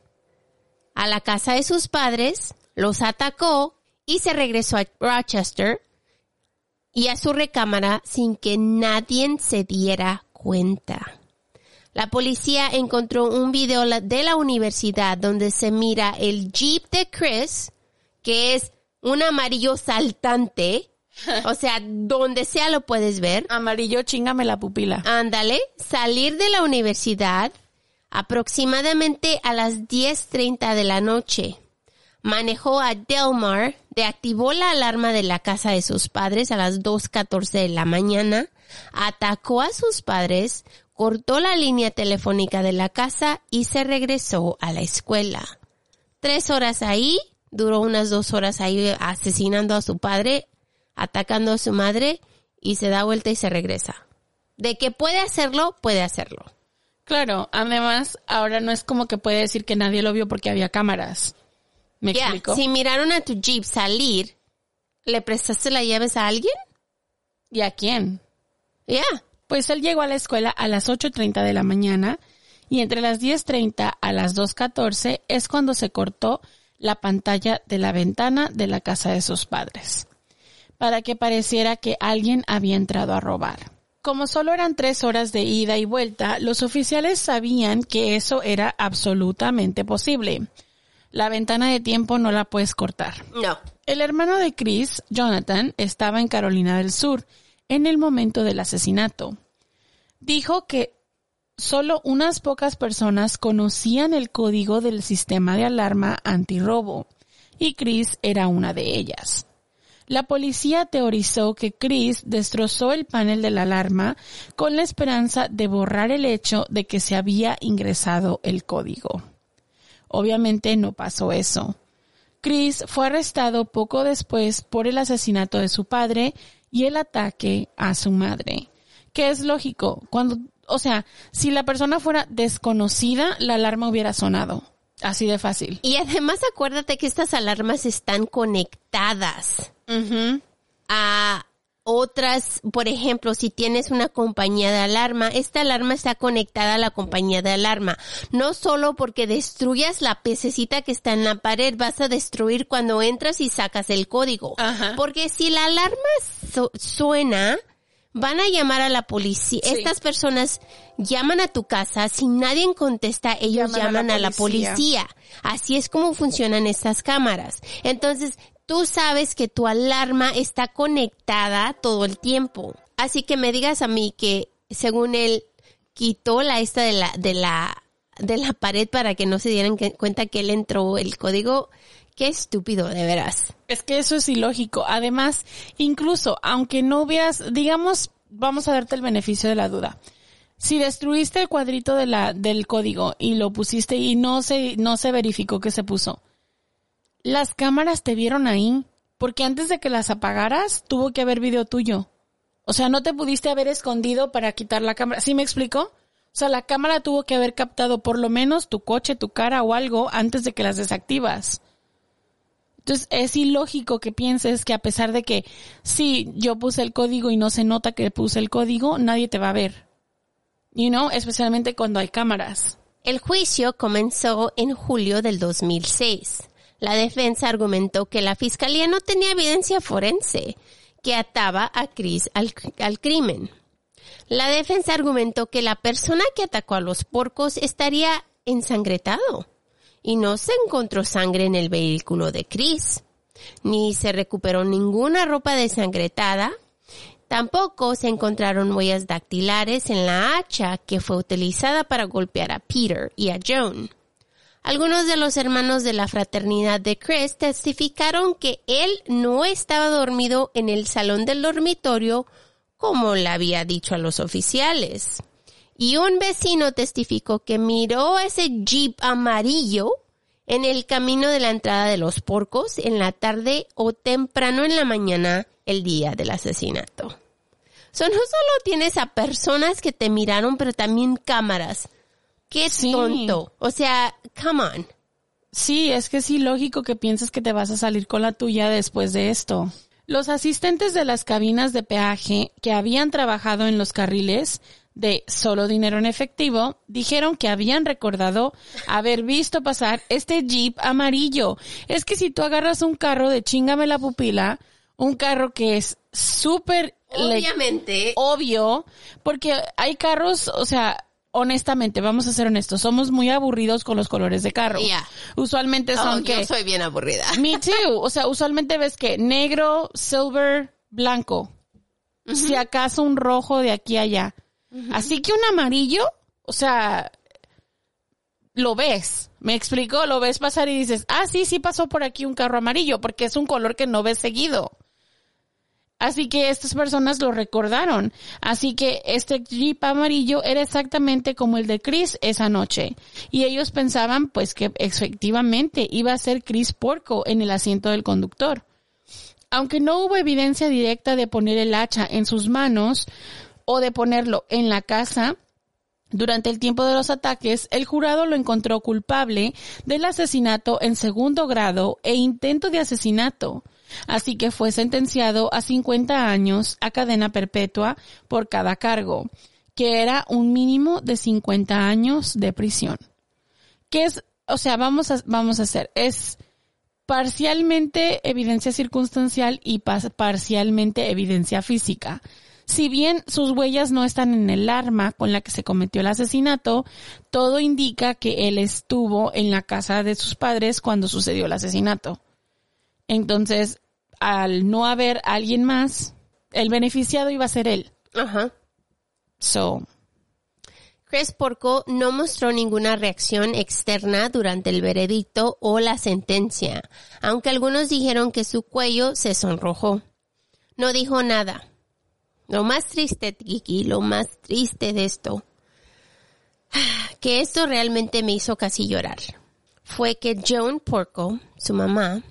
a la casa de sus padres, los atacó y se regresó a Rochester y a su recámara sin que nadie se diera cuenta. La policía encontró un video de la universidad donde se mira el Jeep de Chris, que es un amarillo saltante. O sea, donde sea lo puedes ver. Amarillo, chingame la pupila. Ándale, salir de la universidad aproximadamente a las 10.30 de la noche. Manejó a Delmar, deactivó la alarma de la casa de sus padres a las 2.14 de la mañana, atacó a sus padres, cortó la línea telefónica de la casa y se regresó a la escuela. Tres horas ahí, duró unas dos horas ahí asesinando a su padre, atacando a su madre y se da vuelta y se regresa. De que puede hacerlo, puede hacerlo. Claro, además, ahora no es como que puede decir que nadie lo vio porque había cámaras. ¿Me explico? si miraron a tu Jeep salir, ¿le prestaste las llaves a alguien? ¿Y a quién? Ya. Pues él llegó a la escuela a las 8.30 de la mañana y entre las 10.30 a las 2.14 es cuando se cortó la pantalla de la ventana de la casa de sus padres, para que pareciera que alguien había entrado a robar. Como solo eran tres horas de ida y vuelta, los oficiales sabían que eso era absolutamente posible. La ventana de tiempo no la puedes cortar. No. El hermano de Chris, Jonathan, estaba en Carolina del Sur en el momento del asesinato. Dijo que solo unas pocas personas conocían el código del sistema de alarma antirrobo y Chris era una de ellas. La policía teorizó que Chris destrozó el panel de la alarma con la esperanza de borrar el hecho de que se había ingresado el código. Obviamente no pasó eso. Chris fue arrestado poco después por el asesinato de su padre y el ataque a su madre. Que es lógico, cuando, o sea, si la persona fuera desconocida, la alarma hubiera sonado. Así de fácil. Y además acuérdate que estas alarmas están conectadas a otras, por ejemplo, si tienes una compañía de alarma, esta alarma está conectada a la compañía de alarma. No solo porque destruyas la pececita que está en la pared, vas a destruir cuando entras y sacas el código. Ajá. Porque si la alarma su- suena, van a llamar a la policía. Sí. Estas personas llaman a tu casa, si nadie contesta, ellos Llaman a la a la policía. policía. Así es como funcionan estas cámaras. Entonces, tú sabes que tu alarma está conectada todo el tiempo. Así que me digas a mí que según él quitó la esta de la de la de la pared para que no se dieran que- cuenta que él entró el código. Qué estúpido, de veras. Es que eso es ilógico. Además, incluso aunque no hubieras, digamos, vamos a darte el beneficio de la duda. Si destruiste el cuadrito de la, del código y lo pusiste y no se, no se verificó que se puso, las cámaras te vieron ahí, porque antes de que las apagaras, tuvo que haber video tuyo. O sea, no te pudiste haber escondido para quitar la cámara. ¿Sí me explico? O sea, la cámara tuvo que haber captado por lo menos tu coche, tu cara o algo antes de que las desactivas. Entonces es ilógico que pienses que a pesar de que sí, yo puse el código y no se nota que puse el código, nadie te va a ver. You know, especialmente cuando hay cámaras. El juicio comenzó en julio del 2006. La defensa argumentó que la fiscalía no tenía evidencia forense que ataba a Chris al, al crimen. La defensa argumentó que la persona que atacó a los porcos estaría ensangretado y no se encontró sangre en el vehículo de Chris, ni se recuperó ninguna ropa desangretada, Tampoco se encontraron huellas dactilares en la hacha que fue utilizada para golpear a Peter y a Joan. Algunos de los hermanos de la fraternidad de Chris testificaron que él no estaba dormido en el salón del dormitorio como le había dicho a los oficiales. Y un vecino testificó que miró ese jeep amarillo en el camino de la entrada de los porcos en la tarde o temprano en la mañana el día del asesinato. So, no solo tienes a personas que te miraron, pero también cámaras. Qué Sí. tonto. O sea, come on. Sí, es que es ilógico que pienses que te vas a salir con la tuya después de esto. Los asistentes de las cabinas de peaje que habían trabajado en los carriles de solo dinero en efectivo dijeron que habían recordado haber visto pasar este jeep amarillo. Es que si tú agarras un carro de chingame la pupila, un carro que es súper Obviamente. obvio, porque hay carros, o sea, honestamente, vamos a ser honestos, somos muy aburridos con los colores de carro. Yeah. Usualmente Oh, son yo que soy bien aburrida. me too, o sea, usualmente ves que negro, silver, blanco. Si acaso un rojo de aquí a allá. Así que un amarillo, o sea, lo ves. Me explico, lo ves pasar y dices, ah, sí, sí pasó por aquí un carro amarillo, porque es un color que no ves seguido. Así que estas personas lo recordaron. Así que este jeep amarillo era exactamente como el de Chris esa noche. Y ellos pensaban pues que efectivamente iba a ser Chris Porco en el asiento del conductor. Aunque no hubo evidencia directa de poner el hacha en sus manos, o de ponerlo en la casa durante el tiempo de los ataques, el jurado lo encontró culpable del asesinato en segundo grado e intento de asesinato, así que fue sentenciado a 50 años a cadena perpetua por cada cargo, que era un mínimo de 50 años de prisión. ¿Qué es? O sea, vamos a, vamos a hacer, es parcialmente evidencia circunstancial y parcialmente evidencia física. Si bien sus huellas no están en el arma con la que se cometió el asesinato, todo indica que él estuvo en la casa de sus padres cuando sucedió el asesinato. Entonces, al no haber alguien más, el beneficiado iba a ser él. Ajá. So, Chris Porco no mostró ninguna reacción externa durante el veredicto o la sentencia, aunque algunos dijeron que su cuello se sonrojó. No dijo nada. Lo más triste, Kiki, lo más triste de esto, que esto realmente me hizo casi llorar, fue que Joan Porco, su mamá,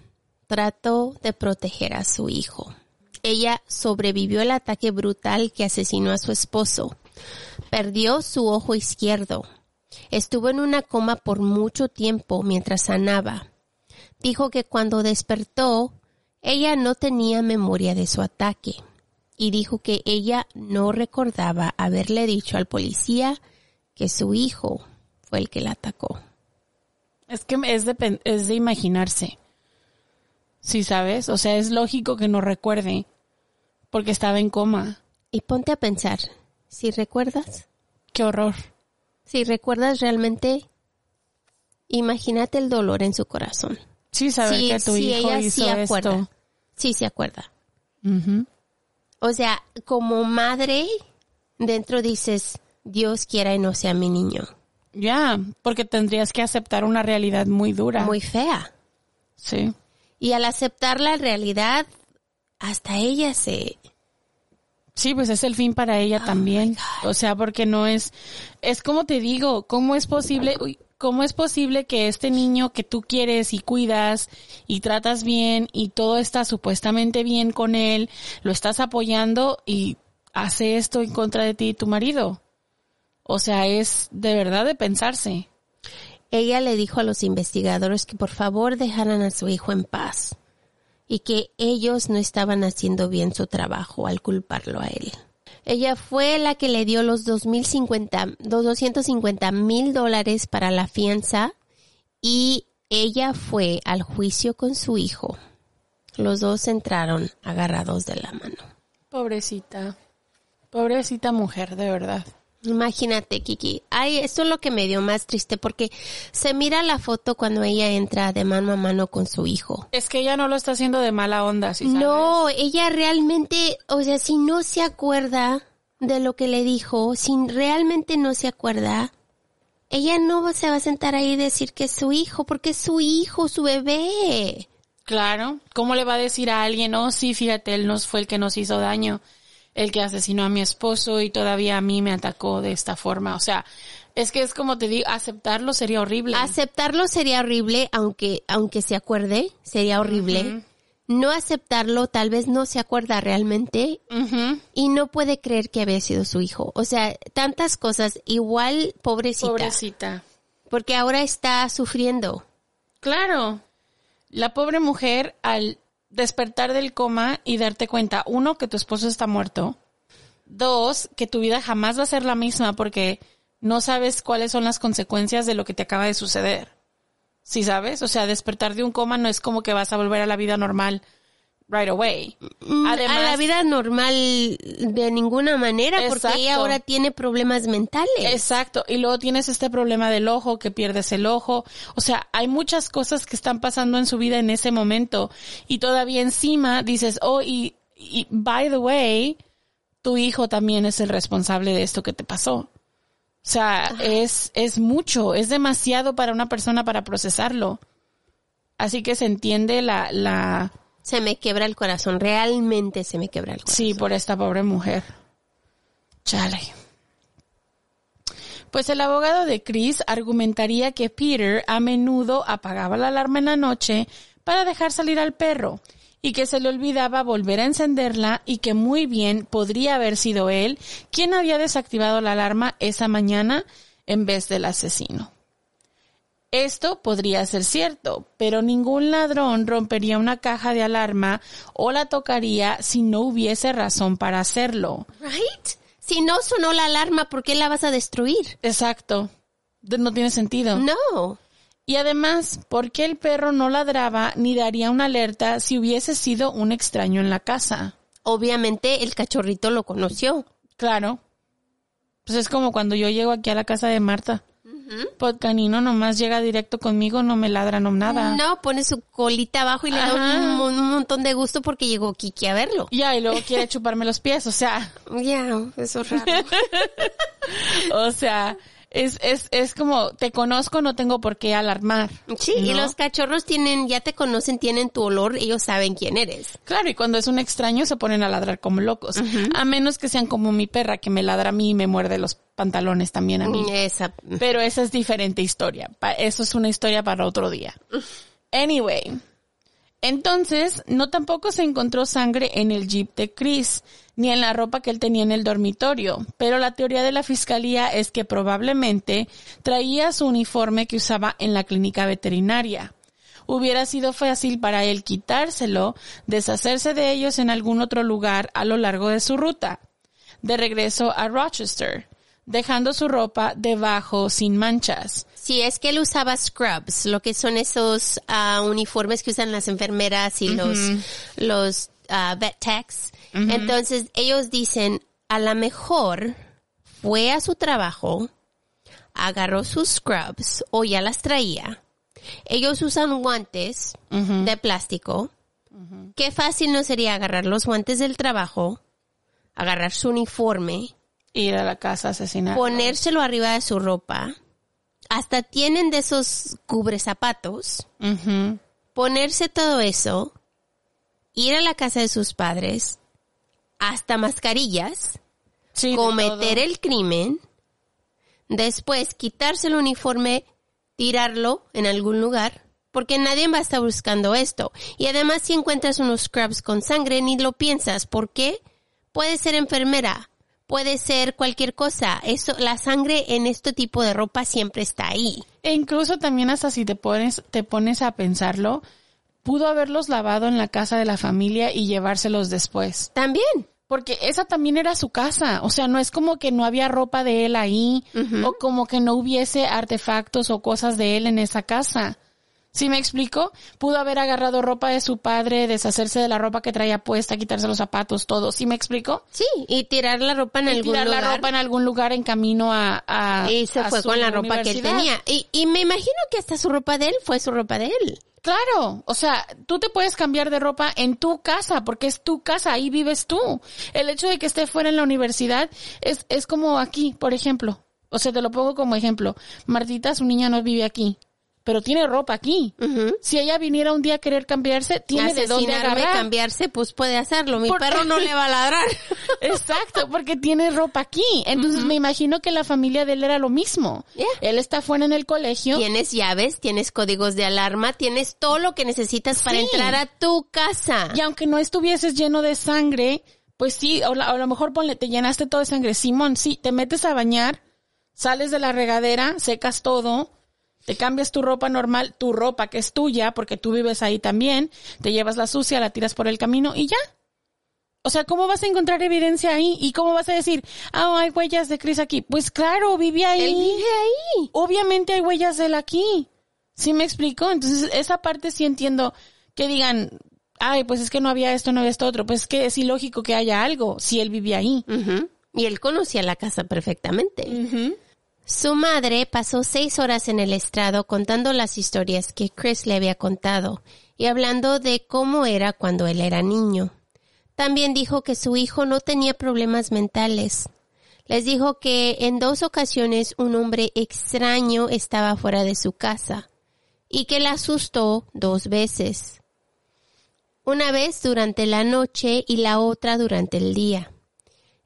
trató de proteger a su hijo. Ella sobrevivió al ataque brutal que asesinó a su esposo. Perdió su ojo izquierdo. Estuvo en una coma por mucho tiempo mientras sanaba. Dijo que cuando despertó, ella no tenía memoria de su ataque y dijo que ella no recordaba haberle dicho al policía que su hijo fue el que la atacó. es que es de, es de imaginarse. Sí, ¿sabes? O sea, es lógico que no recuerde porque estaba en coma. Y ponte a pensar, si recuerdas, Qué horror. si recuerdas realmente, imagínate el dolor en su corazón. Sí, saber Sí, que tu sí, hijo ella hizo sí acuerda. esto. Sí se acuerda. O sea, como madre, dentro dices, Dios quiera y no sea mi niño. Ya, porque tendrías que aceptar una realidad muy dura. Muy fea. Sí. Y al aceptar la realidad, hasta ella se... Sí, pues es el fin para ella Oh también. O sea, porque no es, es como te digo, ¿cómo es posible, uy, cómo es posible que este niño que tú quieres y cuidas y tratas bien y todo está supuestamente bien con él, lo estás apoyando y hace esto en contra de ti y tu marido? O sea, es de verdad de pensarse. Ella le dijo a los investigadores que por favor dejaran a su hijo en paz y que ellos no estaban haciendo bien su trabajo al culparlo a él. Ella fue la que le dio los 2050, los 250 mil dólares para la fianza y ella fue al juicio con su hijo. Los dos entraron agarrados de la mano. Pobrecita. Pobrecita mujer, de verdad. Imagínate, Kiki. Ay, esto es lo que me dio más triste porque se mira la foto cuando ella entra de mano a mano con su hijo. Es que ella no lo está haciendo de mala onda, ¿sí sabes? No, ella realmente, o sea, si no se acuerda de lo que le dijo, si realmente no se acuerda, ella no se va a sentar ahí y decir que es su hijo, porque es su hijo, su bebé. Claro. ¿Cómo le va a decir a alguien, oh, sí, fíjate, él nos fue el que nos hizo daño, el que asesinó a mi esposo y todavía a mí me atacó de esta forma? O sea, es que es como te digo, aceptarlo sería horrible. Aceptarlo sería horrible, aunque, aunque se acuerde, sería horrible. No aceptarlo, tal vez no se acuerda realmente y no puede creer que había sido su hijo. O sea, tantas cosas, igual pobrecita, Pobrecita. porque ahora está sufriendo. Claro. La pobre mujer al despertar del coma y darte cuenta, uno, que tu esposo está muerto. Dos, que tu vida jamás va a ser la misma porque no sabes cuáles son las consecuencias de lo que te acaba de suceder. ¿Sí sabes? O sea, despertar de un coma no es como que vas a volver a la vida normal right away. Mm, Además, a la vida normal de ninguna manera porque ella ahora tiene problemas mentales. Exacto. Y luego tienes este problema del ojo, que pierdes el ojo. O sea, hay muchas cosas que están pasando en su vida en ese momento. Y todavía encima dices, oh, y, y by the way, tu hijo también es el responsable de esto que te pasó. O sea, es, es mucho, es demasiado para una persona para procesarlo. Así que se entiende la, la, Se me quebra el corazón, realmente se me quebra el corazón. Sí, por esta pobre mujer. Chale. Pues el abogado de Chris argumentaría que Peter a menudo apagaba la alarma en la noche para dejar salir al perro y que se le olvidaba volver a encenderla y que muy bien podría haber sido él quien había desactivado la alarma esa mañana en vez del asesino. Esto podría ser cierto, pero ningún ladrón rompería una caja de alarma o la tocaría si no hubiese razón para hacerlo. Right? Si no sonó la alarma, ¿por qué la vas a destruir? Exacto. No tiene sentido. No. Y además, ¿por qué el perro no ladraba ni daría una alerta si hubiese sido un extraño en la casa? Obviamente el cachorrito lo conoció. Claro. Pues es como cuando yo llego aquí a la casa de Marta. Pues canino nomás llega directo conmigo, no me ladra, no nada. No, pone su colita abajo y le da un, un montón de gusto porque llegó Kiki a verlo. Ya, y luego quiere chuparme los pies, o sea, Ya, eso es raro. o sea, es, es, es como, te conozco, no tengo por qué alarmar. Sí, y los cachorros tienen, ya te conocen, tienen tu olor, ellos saben quién eres. Claro, y cuando es un extraño se ponen a ladrar como locos. A menos que sean como mi perra que me ladra a mí y me muerde los pantalones también a mí. Esa. Pero esa es diferente historia. Eso es una historia para otro día. Anyway. Entonces, no tampoco se encontró sangre en el jeep de Chris, ni en la ropa que él tenía en el dormitorio, pero la teoría de la fiscalía es que probablemente traía su uniforme que usaba en la clínica veterinaria. Hubiera sido fácil para él quitárselo, deshacerse de ellos en algún otro lugar a lo largo de su ruta, de regreso a Rochester, dejando su ropa debajo sin manchas. Sí, es que él usaba scrubs, lo que son esos ah, uniformes que usan las enfermeras y los, los ah, vet techs. Entonces, ellos dicen, a lo mejor fue a su trabajo, agarró sus scrubs o ya las traía. Ellos usan guantes de plástico. Qué fácil no sería agarrar los guantes del trabajo, agarrar su uniforme, Ir a la casa a asesinar. ponérselo arriba de su ropa. Hasta tienen de esos cubre zapatos. Ujú. Ponerse todo eso. Ir a la casa de sus padres. Hasta mascarillas. Sí, cometer el crimen. Después quitarse el uniforme. Tirarlo en algún lugar. Porque nadie va a estar buscando esto. Y además si encuentras unos scrubs con sangre ni lo piensas. ¿Por qué? Puede ser enfermera. Puede ser cualquier cosa. Eso, la sangre en este tipo de ropa siempre está ahí. E incluso también hasta si te pones, te pones a pensarlo, pudo haberlos lavado en la casa de la familia y llevárselos después. También. Porque esa también era su casa. O sea, no es como que no había ropa de él ahí o como que no hubiese artefactos o cosas de él en esa casa. ¿Sí me explico? Pudo haber agarrado ropa de su padre, deshacerse de la ropa que traía puesta, quitarse los zapatos, todo. ¿Sí me explico? Sí, y tirar la ropa en Y algún tirar lugar. la ropa en algún lugar en camino a, a y se a fue su con la ropa que él tenía. Y, y me imagino que hasta su ropa de él fue su ropa de él. Claro, o sea, tú te puedes cambiar de ropa en tu casa, porque es tu casa, ahí vives tú. El hecho de que esté fuera en la universidad es, es como aquí, por ejemplo. O sea, te lo pongo como ejemplo. Martita, su niña no vive aquí, pero tiene ropa aquí. Si ella viniera un día a querer cambiarse, tiene de dónde agarrar. cambiarse, pues puede hacerlo. Mi ¿Por perro qué? no le va a ladrar. Exacto, porque tiene ropa aquí. Entonces me imagino que la familia de él era lo mismo. Yeah. Él está fuera en el colegio. Tienes llaves, tienes códigos de alarma, tienes todo lo que necesitas para Sí. entrar a tu casa. Y aunque no estuvieses lleno de sangre, pues sí, o, la- o a lo mejor ponle, te llenaste todo de sangre. Simón, sí, te metes a bañar, sales de la regadera, secas todo, te cambias tu ropa normal, tu ropa que es tuya, porque tú vives ahí también, te llevas la sucia, la tiras por el camino y ya. O sea, ¿cómo vas a encontrar evidencia ahí? ¿Y cómo vas a decir, ah, hay huellas de Chris aquí? Pues claro, vive ahí. Él vive ahí. Obviamente hay huellas de él aquí. ¿Sí me explico? Entonces, esa parte sí entiendo que digan, ay, pues es que no había esto, no había esto otro. Pues es que es ilógico que haya algo si él vivía ahí. Ujú. Y él conocía la casa perfectamente. Su madre pasó seis horas en el estrado contando las historias que Chris le había contado y hablando de cómo era cuando él era niño. También dijo que su hijo no tenía problemas mentales. Les dijo que en dos ocasiones un hombre extraño estaba fuera de su casa y que la asustó dos veces. Una vez durante la noche y la otra durante el día.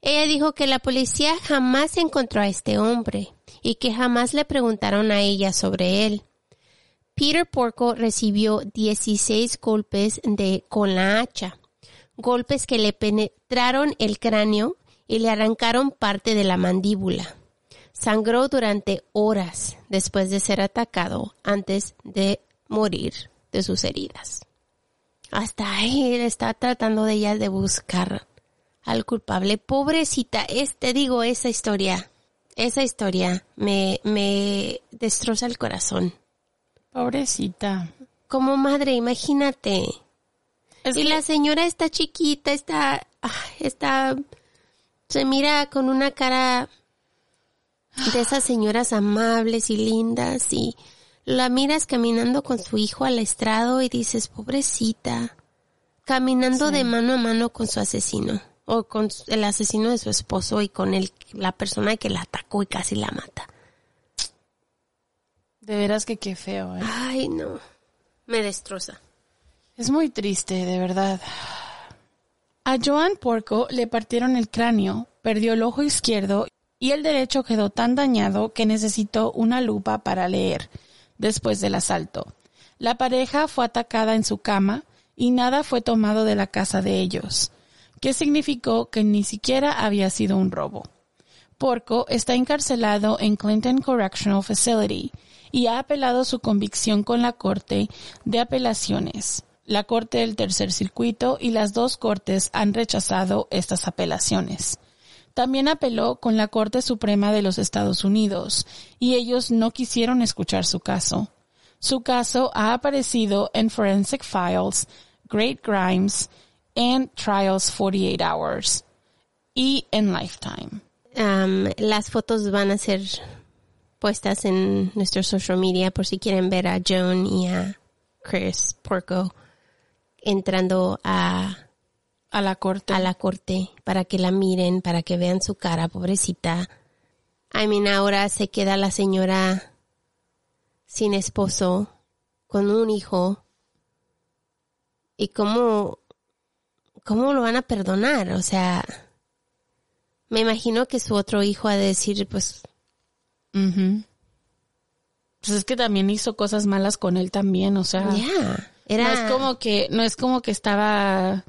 Ella dijo que la policía jamás encontró a este hombre y que jamás le preguntaron a ella sobre él. Peter Porco recibió 16 golpes de con la hacha, golpes que le penetraron el cráneo y le arrancaron parte de la mandíbula. Sangró durante horas después de ser atacado antes de morir de sus heridas. Hasta él está tratando de ella de buscar al culpable. Pobrecita, este digo, esa historia, esa historia me, me destroza el corazón. Pobrecita. Como madre, imagínate. Es y que- la señora está chiquita, está, ah, está, se mira con una cara de esas señoras amables y lindas y la miras caminando con su hijo al estrado y dices, pobrecita, caminando de mano a mano con su asesino o con el asesino de su esposo y con el, la persona que la atacó y casi la mata. De veras que qué feo, ¿eh? Ay, no, me destroza. Es muy triste, de verdad. A Joan Porco le partieron el cráneo, perdió el ojo izquierdo y el derecho quedó tan dañado que necesitó una lupa para leer después del asalto. La pareja fue atacada en su cama y nada fue tomado de la casa de ellos, que significó que ni siquiera había sido un robo. Porco está encarcelado en Clinton Correctional Facility y ha apelado su convicción con la Corte de Apelaciones, la Corte del Tercer Circuito y las dos cortes han rechazado estas apelaciones. También apeló con la Corte Suprema de los Estados Unidos y ellos no quisieron escuchar su caso. Su caso ha aparecido en Forensic Files, Great Crimes, and Trials 48 Hours y en Lifetime. Am, las fotos van a ser puestas en nuestro social media por si quieren ver a Joan y a Chris Porco entrando a, A la corte. a la corte para que la miren, para que vean su cara, pobrecita. I mean, ahora se queda la señora sin esposo, con un hijo. ¿Y cómo, cómo lo van a perdonar? O sea, me imagino que su otro hijo ha de decir, pues, Ujú. Pues es que también hizo cosas malas con él también, o sea. era No es como que, no es como que estaba,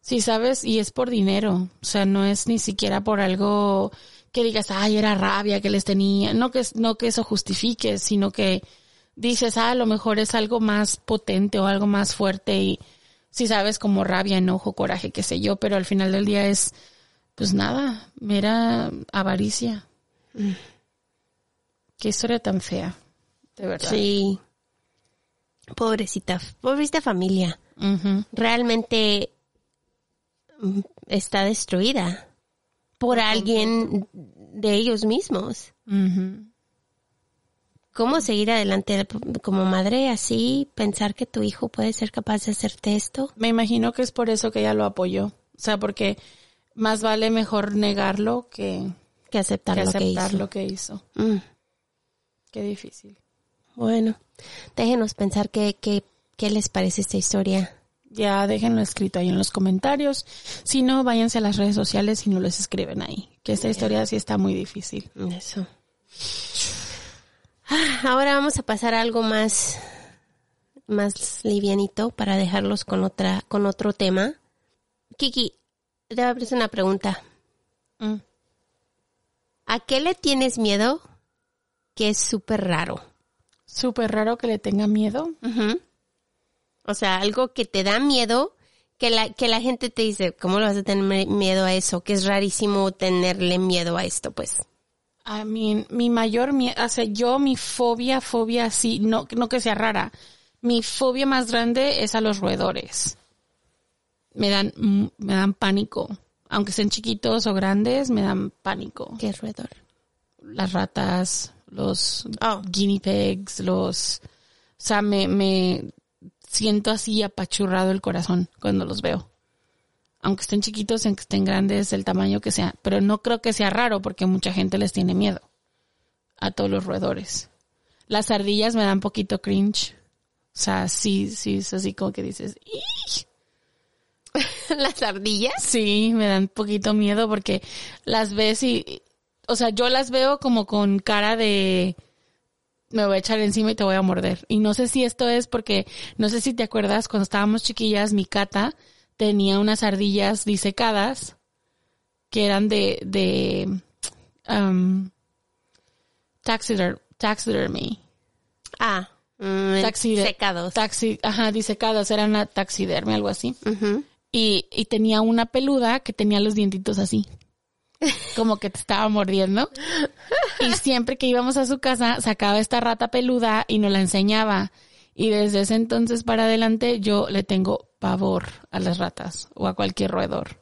sí sabes, y es por dinero. O sea, no es ni siquiera por algo que digas, ay, era rabia que les tenía. No que, no que eso justifique, sino que dices, ah, a lo mejor es algo más potente o algo más fuerte y sí sabes, como rabia, enojo, coraje, qué sé yo, pero al final del día es, pues nada, mera avaricia. Qué historia tan fea, de verdad. Sí. Pobrecita, pobrecita familia. Realmente mm, está destruida por alguien de ellos mismos. ¿Cómo seguir adelante como madre así? Pensar que tu hijo puede ser capaz de hacerte esto. Me imagino que es por eso que ella lo apoyó. O sea, porque más vale mejor negarlo que, Que aceptar que lo que aceptar hizo. lo que hizo. Mm, Qué difícil. bueno, déjenos pensar qué, qué, qué les parece esta historia. Ya déjenlo escrito ahí en los comentarios. Si no, váyanse a las redes sociales y no les escriben ahí. Que esta historia sí está muy difícil. Eso. Ah, Ahora vamos a pasar a algo más, más livianito para dejarlos con otra, con otro tema. Kiki, te voy a hacer una pregunta. Mm. ¿A qué le tienes miedo que es súper raro? Súper raro que le tenga miedo. O sea, algo que te da miedo, que la, que la gente te dice, ¿cómo le vas a tener miedo a eso? Que es rarísimo tenerle miedo a esto, pues. I mean, mi mayor miedo, o sea, yo mi fobia, fobia así, no, no que sea rara. Mi fobia más grande es a los roedores. Me dan, me dan pánico. Aunque sean chiquitos o grandes, me dan pánico. ¿Qué roedor? Las ratas, los Oh. guinea pigs, los, o sea, me, me siento así apachurrado el corazón cuando los veo. Aunque estén chiquitos, aunque estén grandes, el tamaño que sea. Pero no creo que sea raro porque mucha gente les tiene miedo a todos los roedores. Las ardillas me dan poquito cringe. O sea, sí, sí, es así como que dices, "Ih". ¿Las ardillas? Sí, me dan poquito miedo porque las ves y, o sea, yo las veo como con cara de, me voy a echar encima y te voy a morder. Y no sé si esto es porque, no sé si te acuerdas, cuando estábamos chiquillas, mi cata tenía unas ardillas disecadas que eran de, de, um, taxider- taxidermy. Ah, mm, Taxide- secados. Taxi, ajá, disecadas, eran una taxidermia, algo así. Y, y tenía una peluda que tenía los dientitos así. Como que te estaba mordiendo. Y siempre que íbamos a su casa, sacaba esta rata peluda y nos la enseñaba. Y desde ese entonces para adelante yo le tengo pavor a las ratas o a cualquier roedor.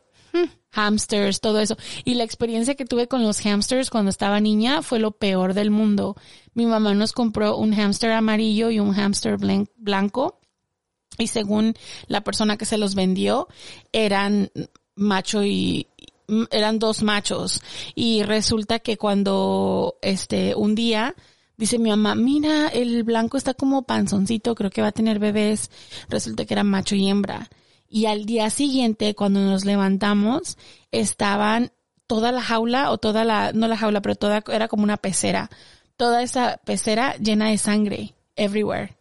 Hamsters, todo eso. Y la experiencia que tuve con los hamsters cuando estaba niña fue lo peor del mundo. Mi mamá nos compró un hamster amarillo y un hamster blan- blanco y según la persona que se los vendió, eran macho y- eran dos machos. Y resulta que cuando este un día dice mi mamá, mira, el blanco está como panzoncito, creo que va a tener bebés. Resulta que era macho y hembra. Y al día siguiente, cuando nos levantamos, estaban toda la jaula, o toda la, no la jaula, pero toda, era como una pecera. Toda esa pecera llena de sangre, everywhere.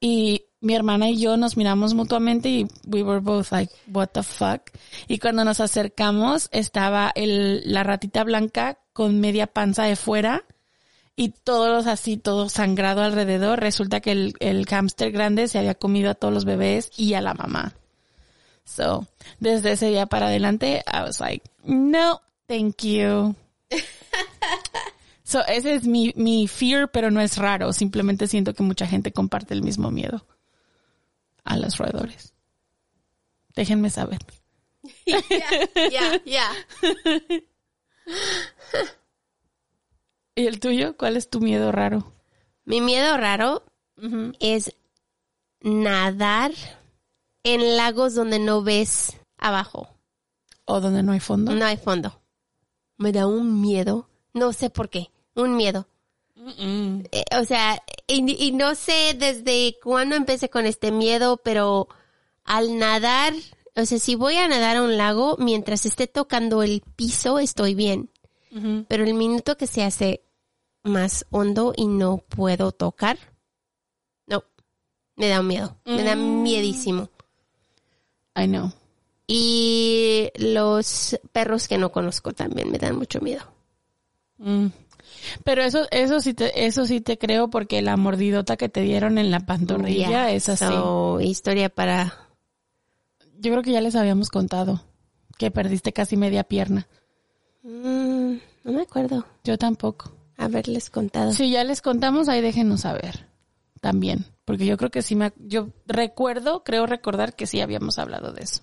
Y mi hermana y yo nos miramos mutuamente y we were both like, what the fuck? Y cuando nos acercamos estaba el, la ratita blanca con media panza de fuera y todos así, todo sangrado alrededor. Resulta que el, el hámster grande se había comido a todos los bebés y a la mamá. So, desde ese día para adelante, I was like, no, thank you. So, ese es mi, mi fear, pero no es raro. Simplemente siento que mucha gente comparte el mismo miedo a los roedores. Déjenme saber. Ya, ya. ¿Y el tuyo? ¿Cuál es tu miedo raro? Mi miedo raro es nadar en lagos donde no ves abajo. ¿O donde no hay fondo? No hay fondo. Me da un miedo. No sé por qué. Un miedo. Eh, o sea, y, y no sé desde cuándo empecé con este miedo, pero al nadar, o sea, si voy a nadar a un lago, mientras esté tocando el piso, estoy bien. Pero el minuto que se hace más hondo y no puedo tocar, no, me da miedo. Me da Mm. miedísimo. I know. Y los perros que no conozco también me dan mucho miedo. Mm. Pero eso, eso sí te, eso sí te creo porque la mordidota que te dieron en la pantorrilla es así. so, historia para... Yo creo que ya les habíamos contado que perdiste casi media pierna. Mm, no me acuerdo Yo tampoco. Haberles contado. Si ya les contamos, ahí déjenos saber también. Porque yo creo que sí me, yo recuerdo, creo recordar que sí habíamos hablado de eso.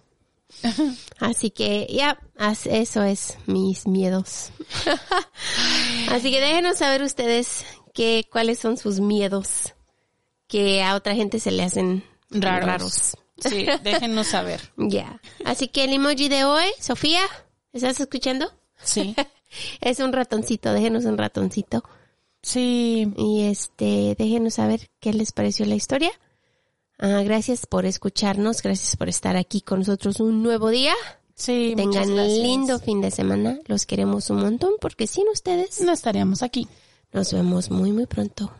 Así que ya, eso es mis miedos. Así que déjenos saber ustedes que, cuáles son sus miedos que a otra gente se le hacen Raros. raros. Sí, déjenos saber. Ya. Así que el emoji de hoy, Sofía, ¿estás escuchando? Sí. Es un ratoncito, déjenos un ratoncito. Sí. Y este, déjenos saber qué les pareció la historia. Ah, gracias por escucharnos, gracias por estar aquí con nosotros un nuevo día. Sí. Tengan gracias. lindo fin de semana. Los queremos un montón porque sin ustedes No estaríamos aquí. nos vemos muy muy pronto.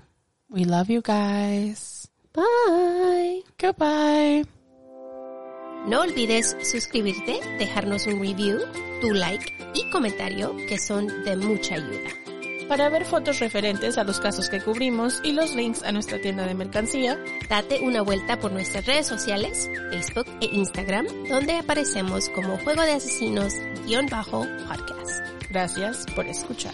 We love you guys. Bye. Goodbye. No olvides suscribirte, dejarnos un review, tu like y comentario que son de mucha ayuda. Para ver fotos referentes a los casos que cubrimos y los links a nuestra tienda de mercancía, Date una vuelta por nuestras redes sociales, Facebook e Instagram, donde aparecemos como Juego de Asesinos-podcast. gracias por escuchar.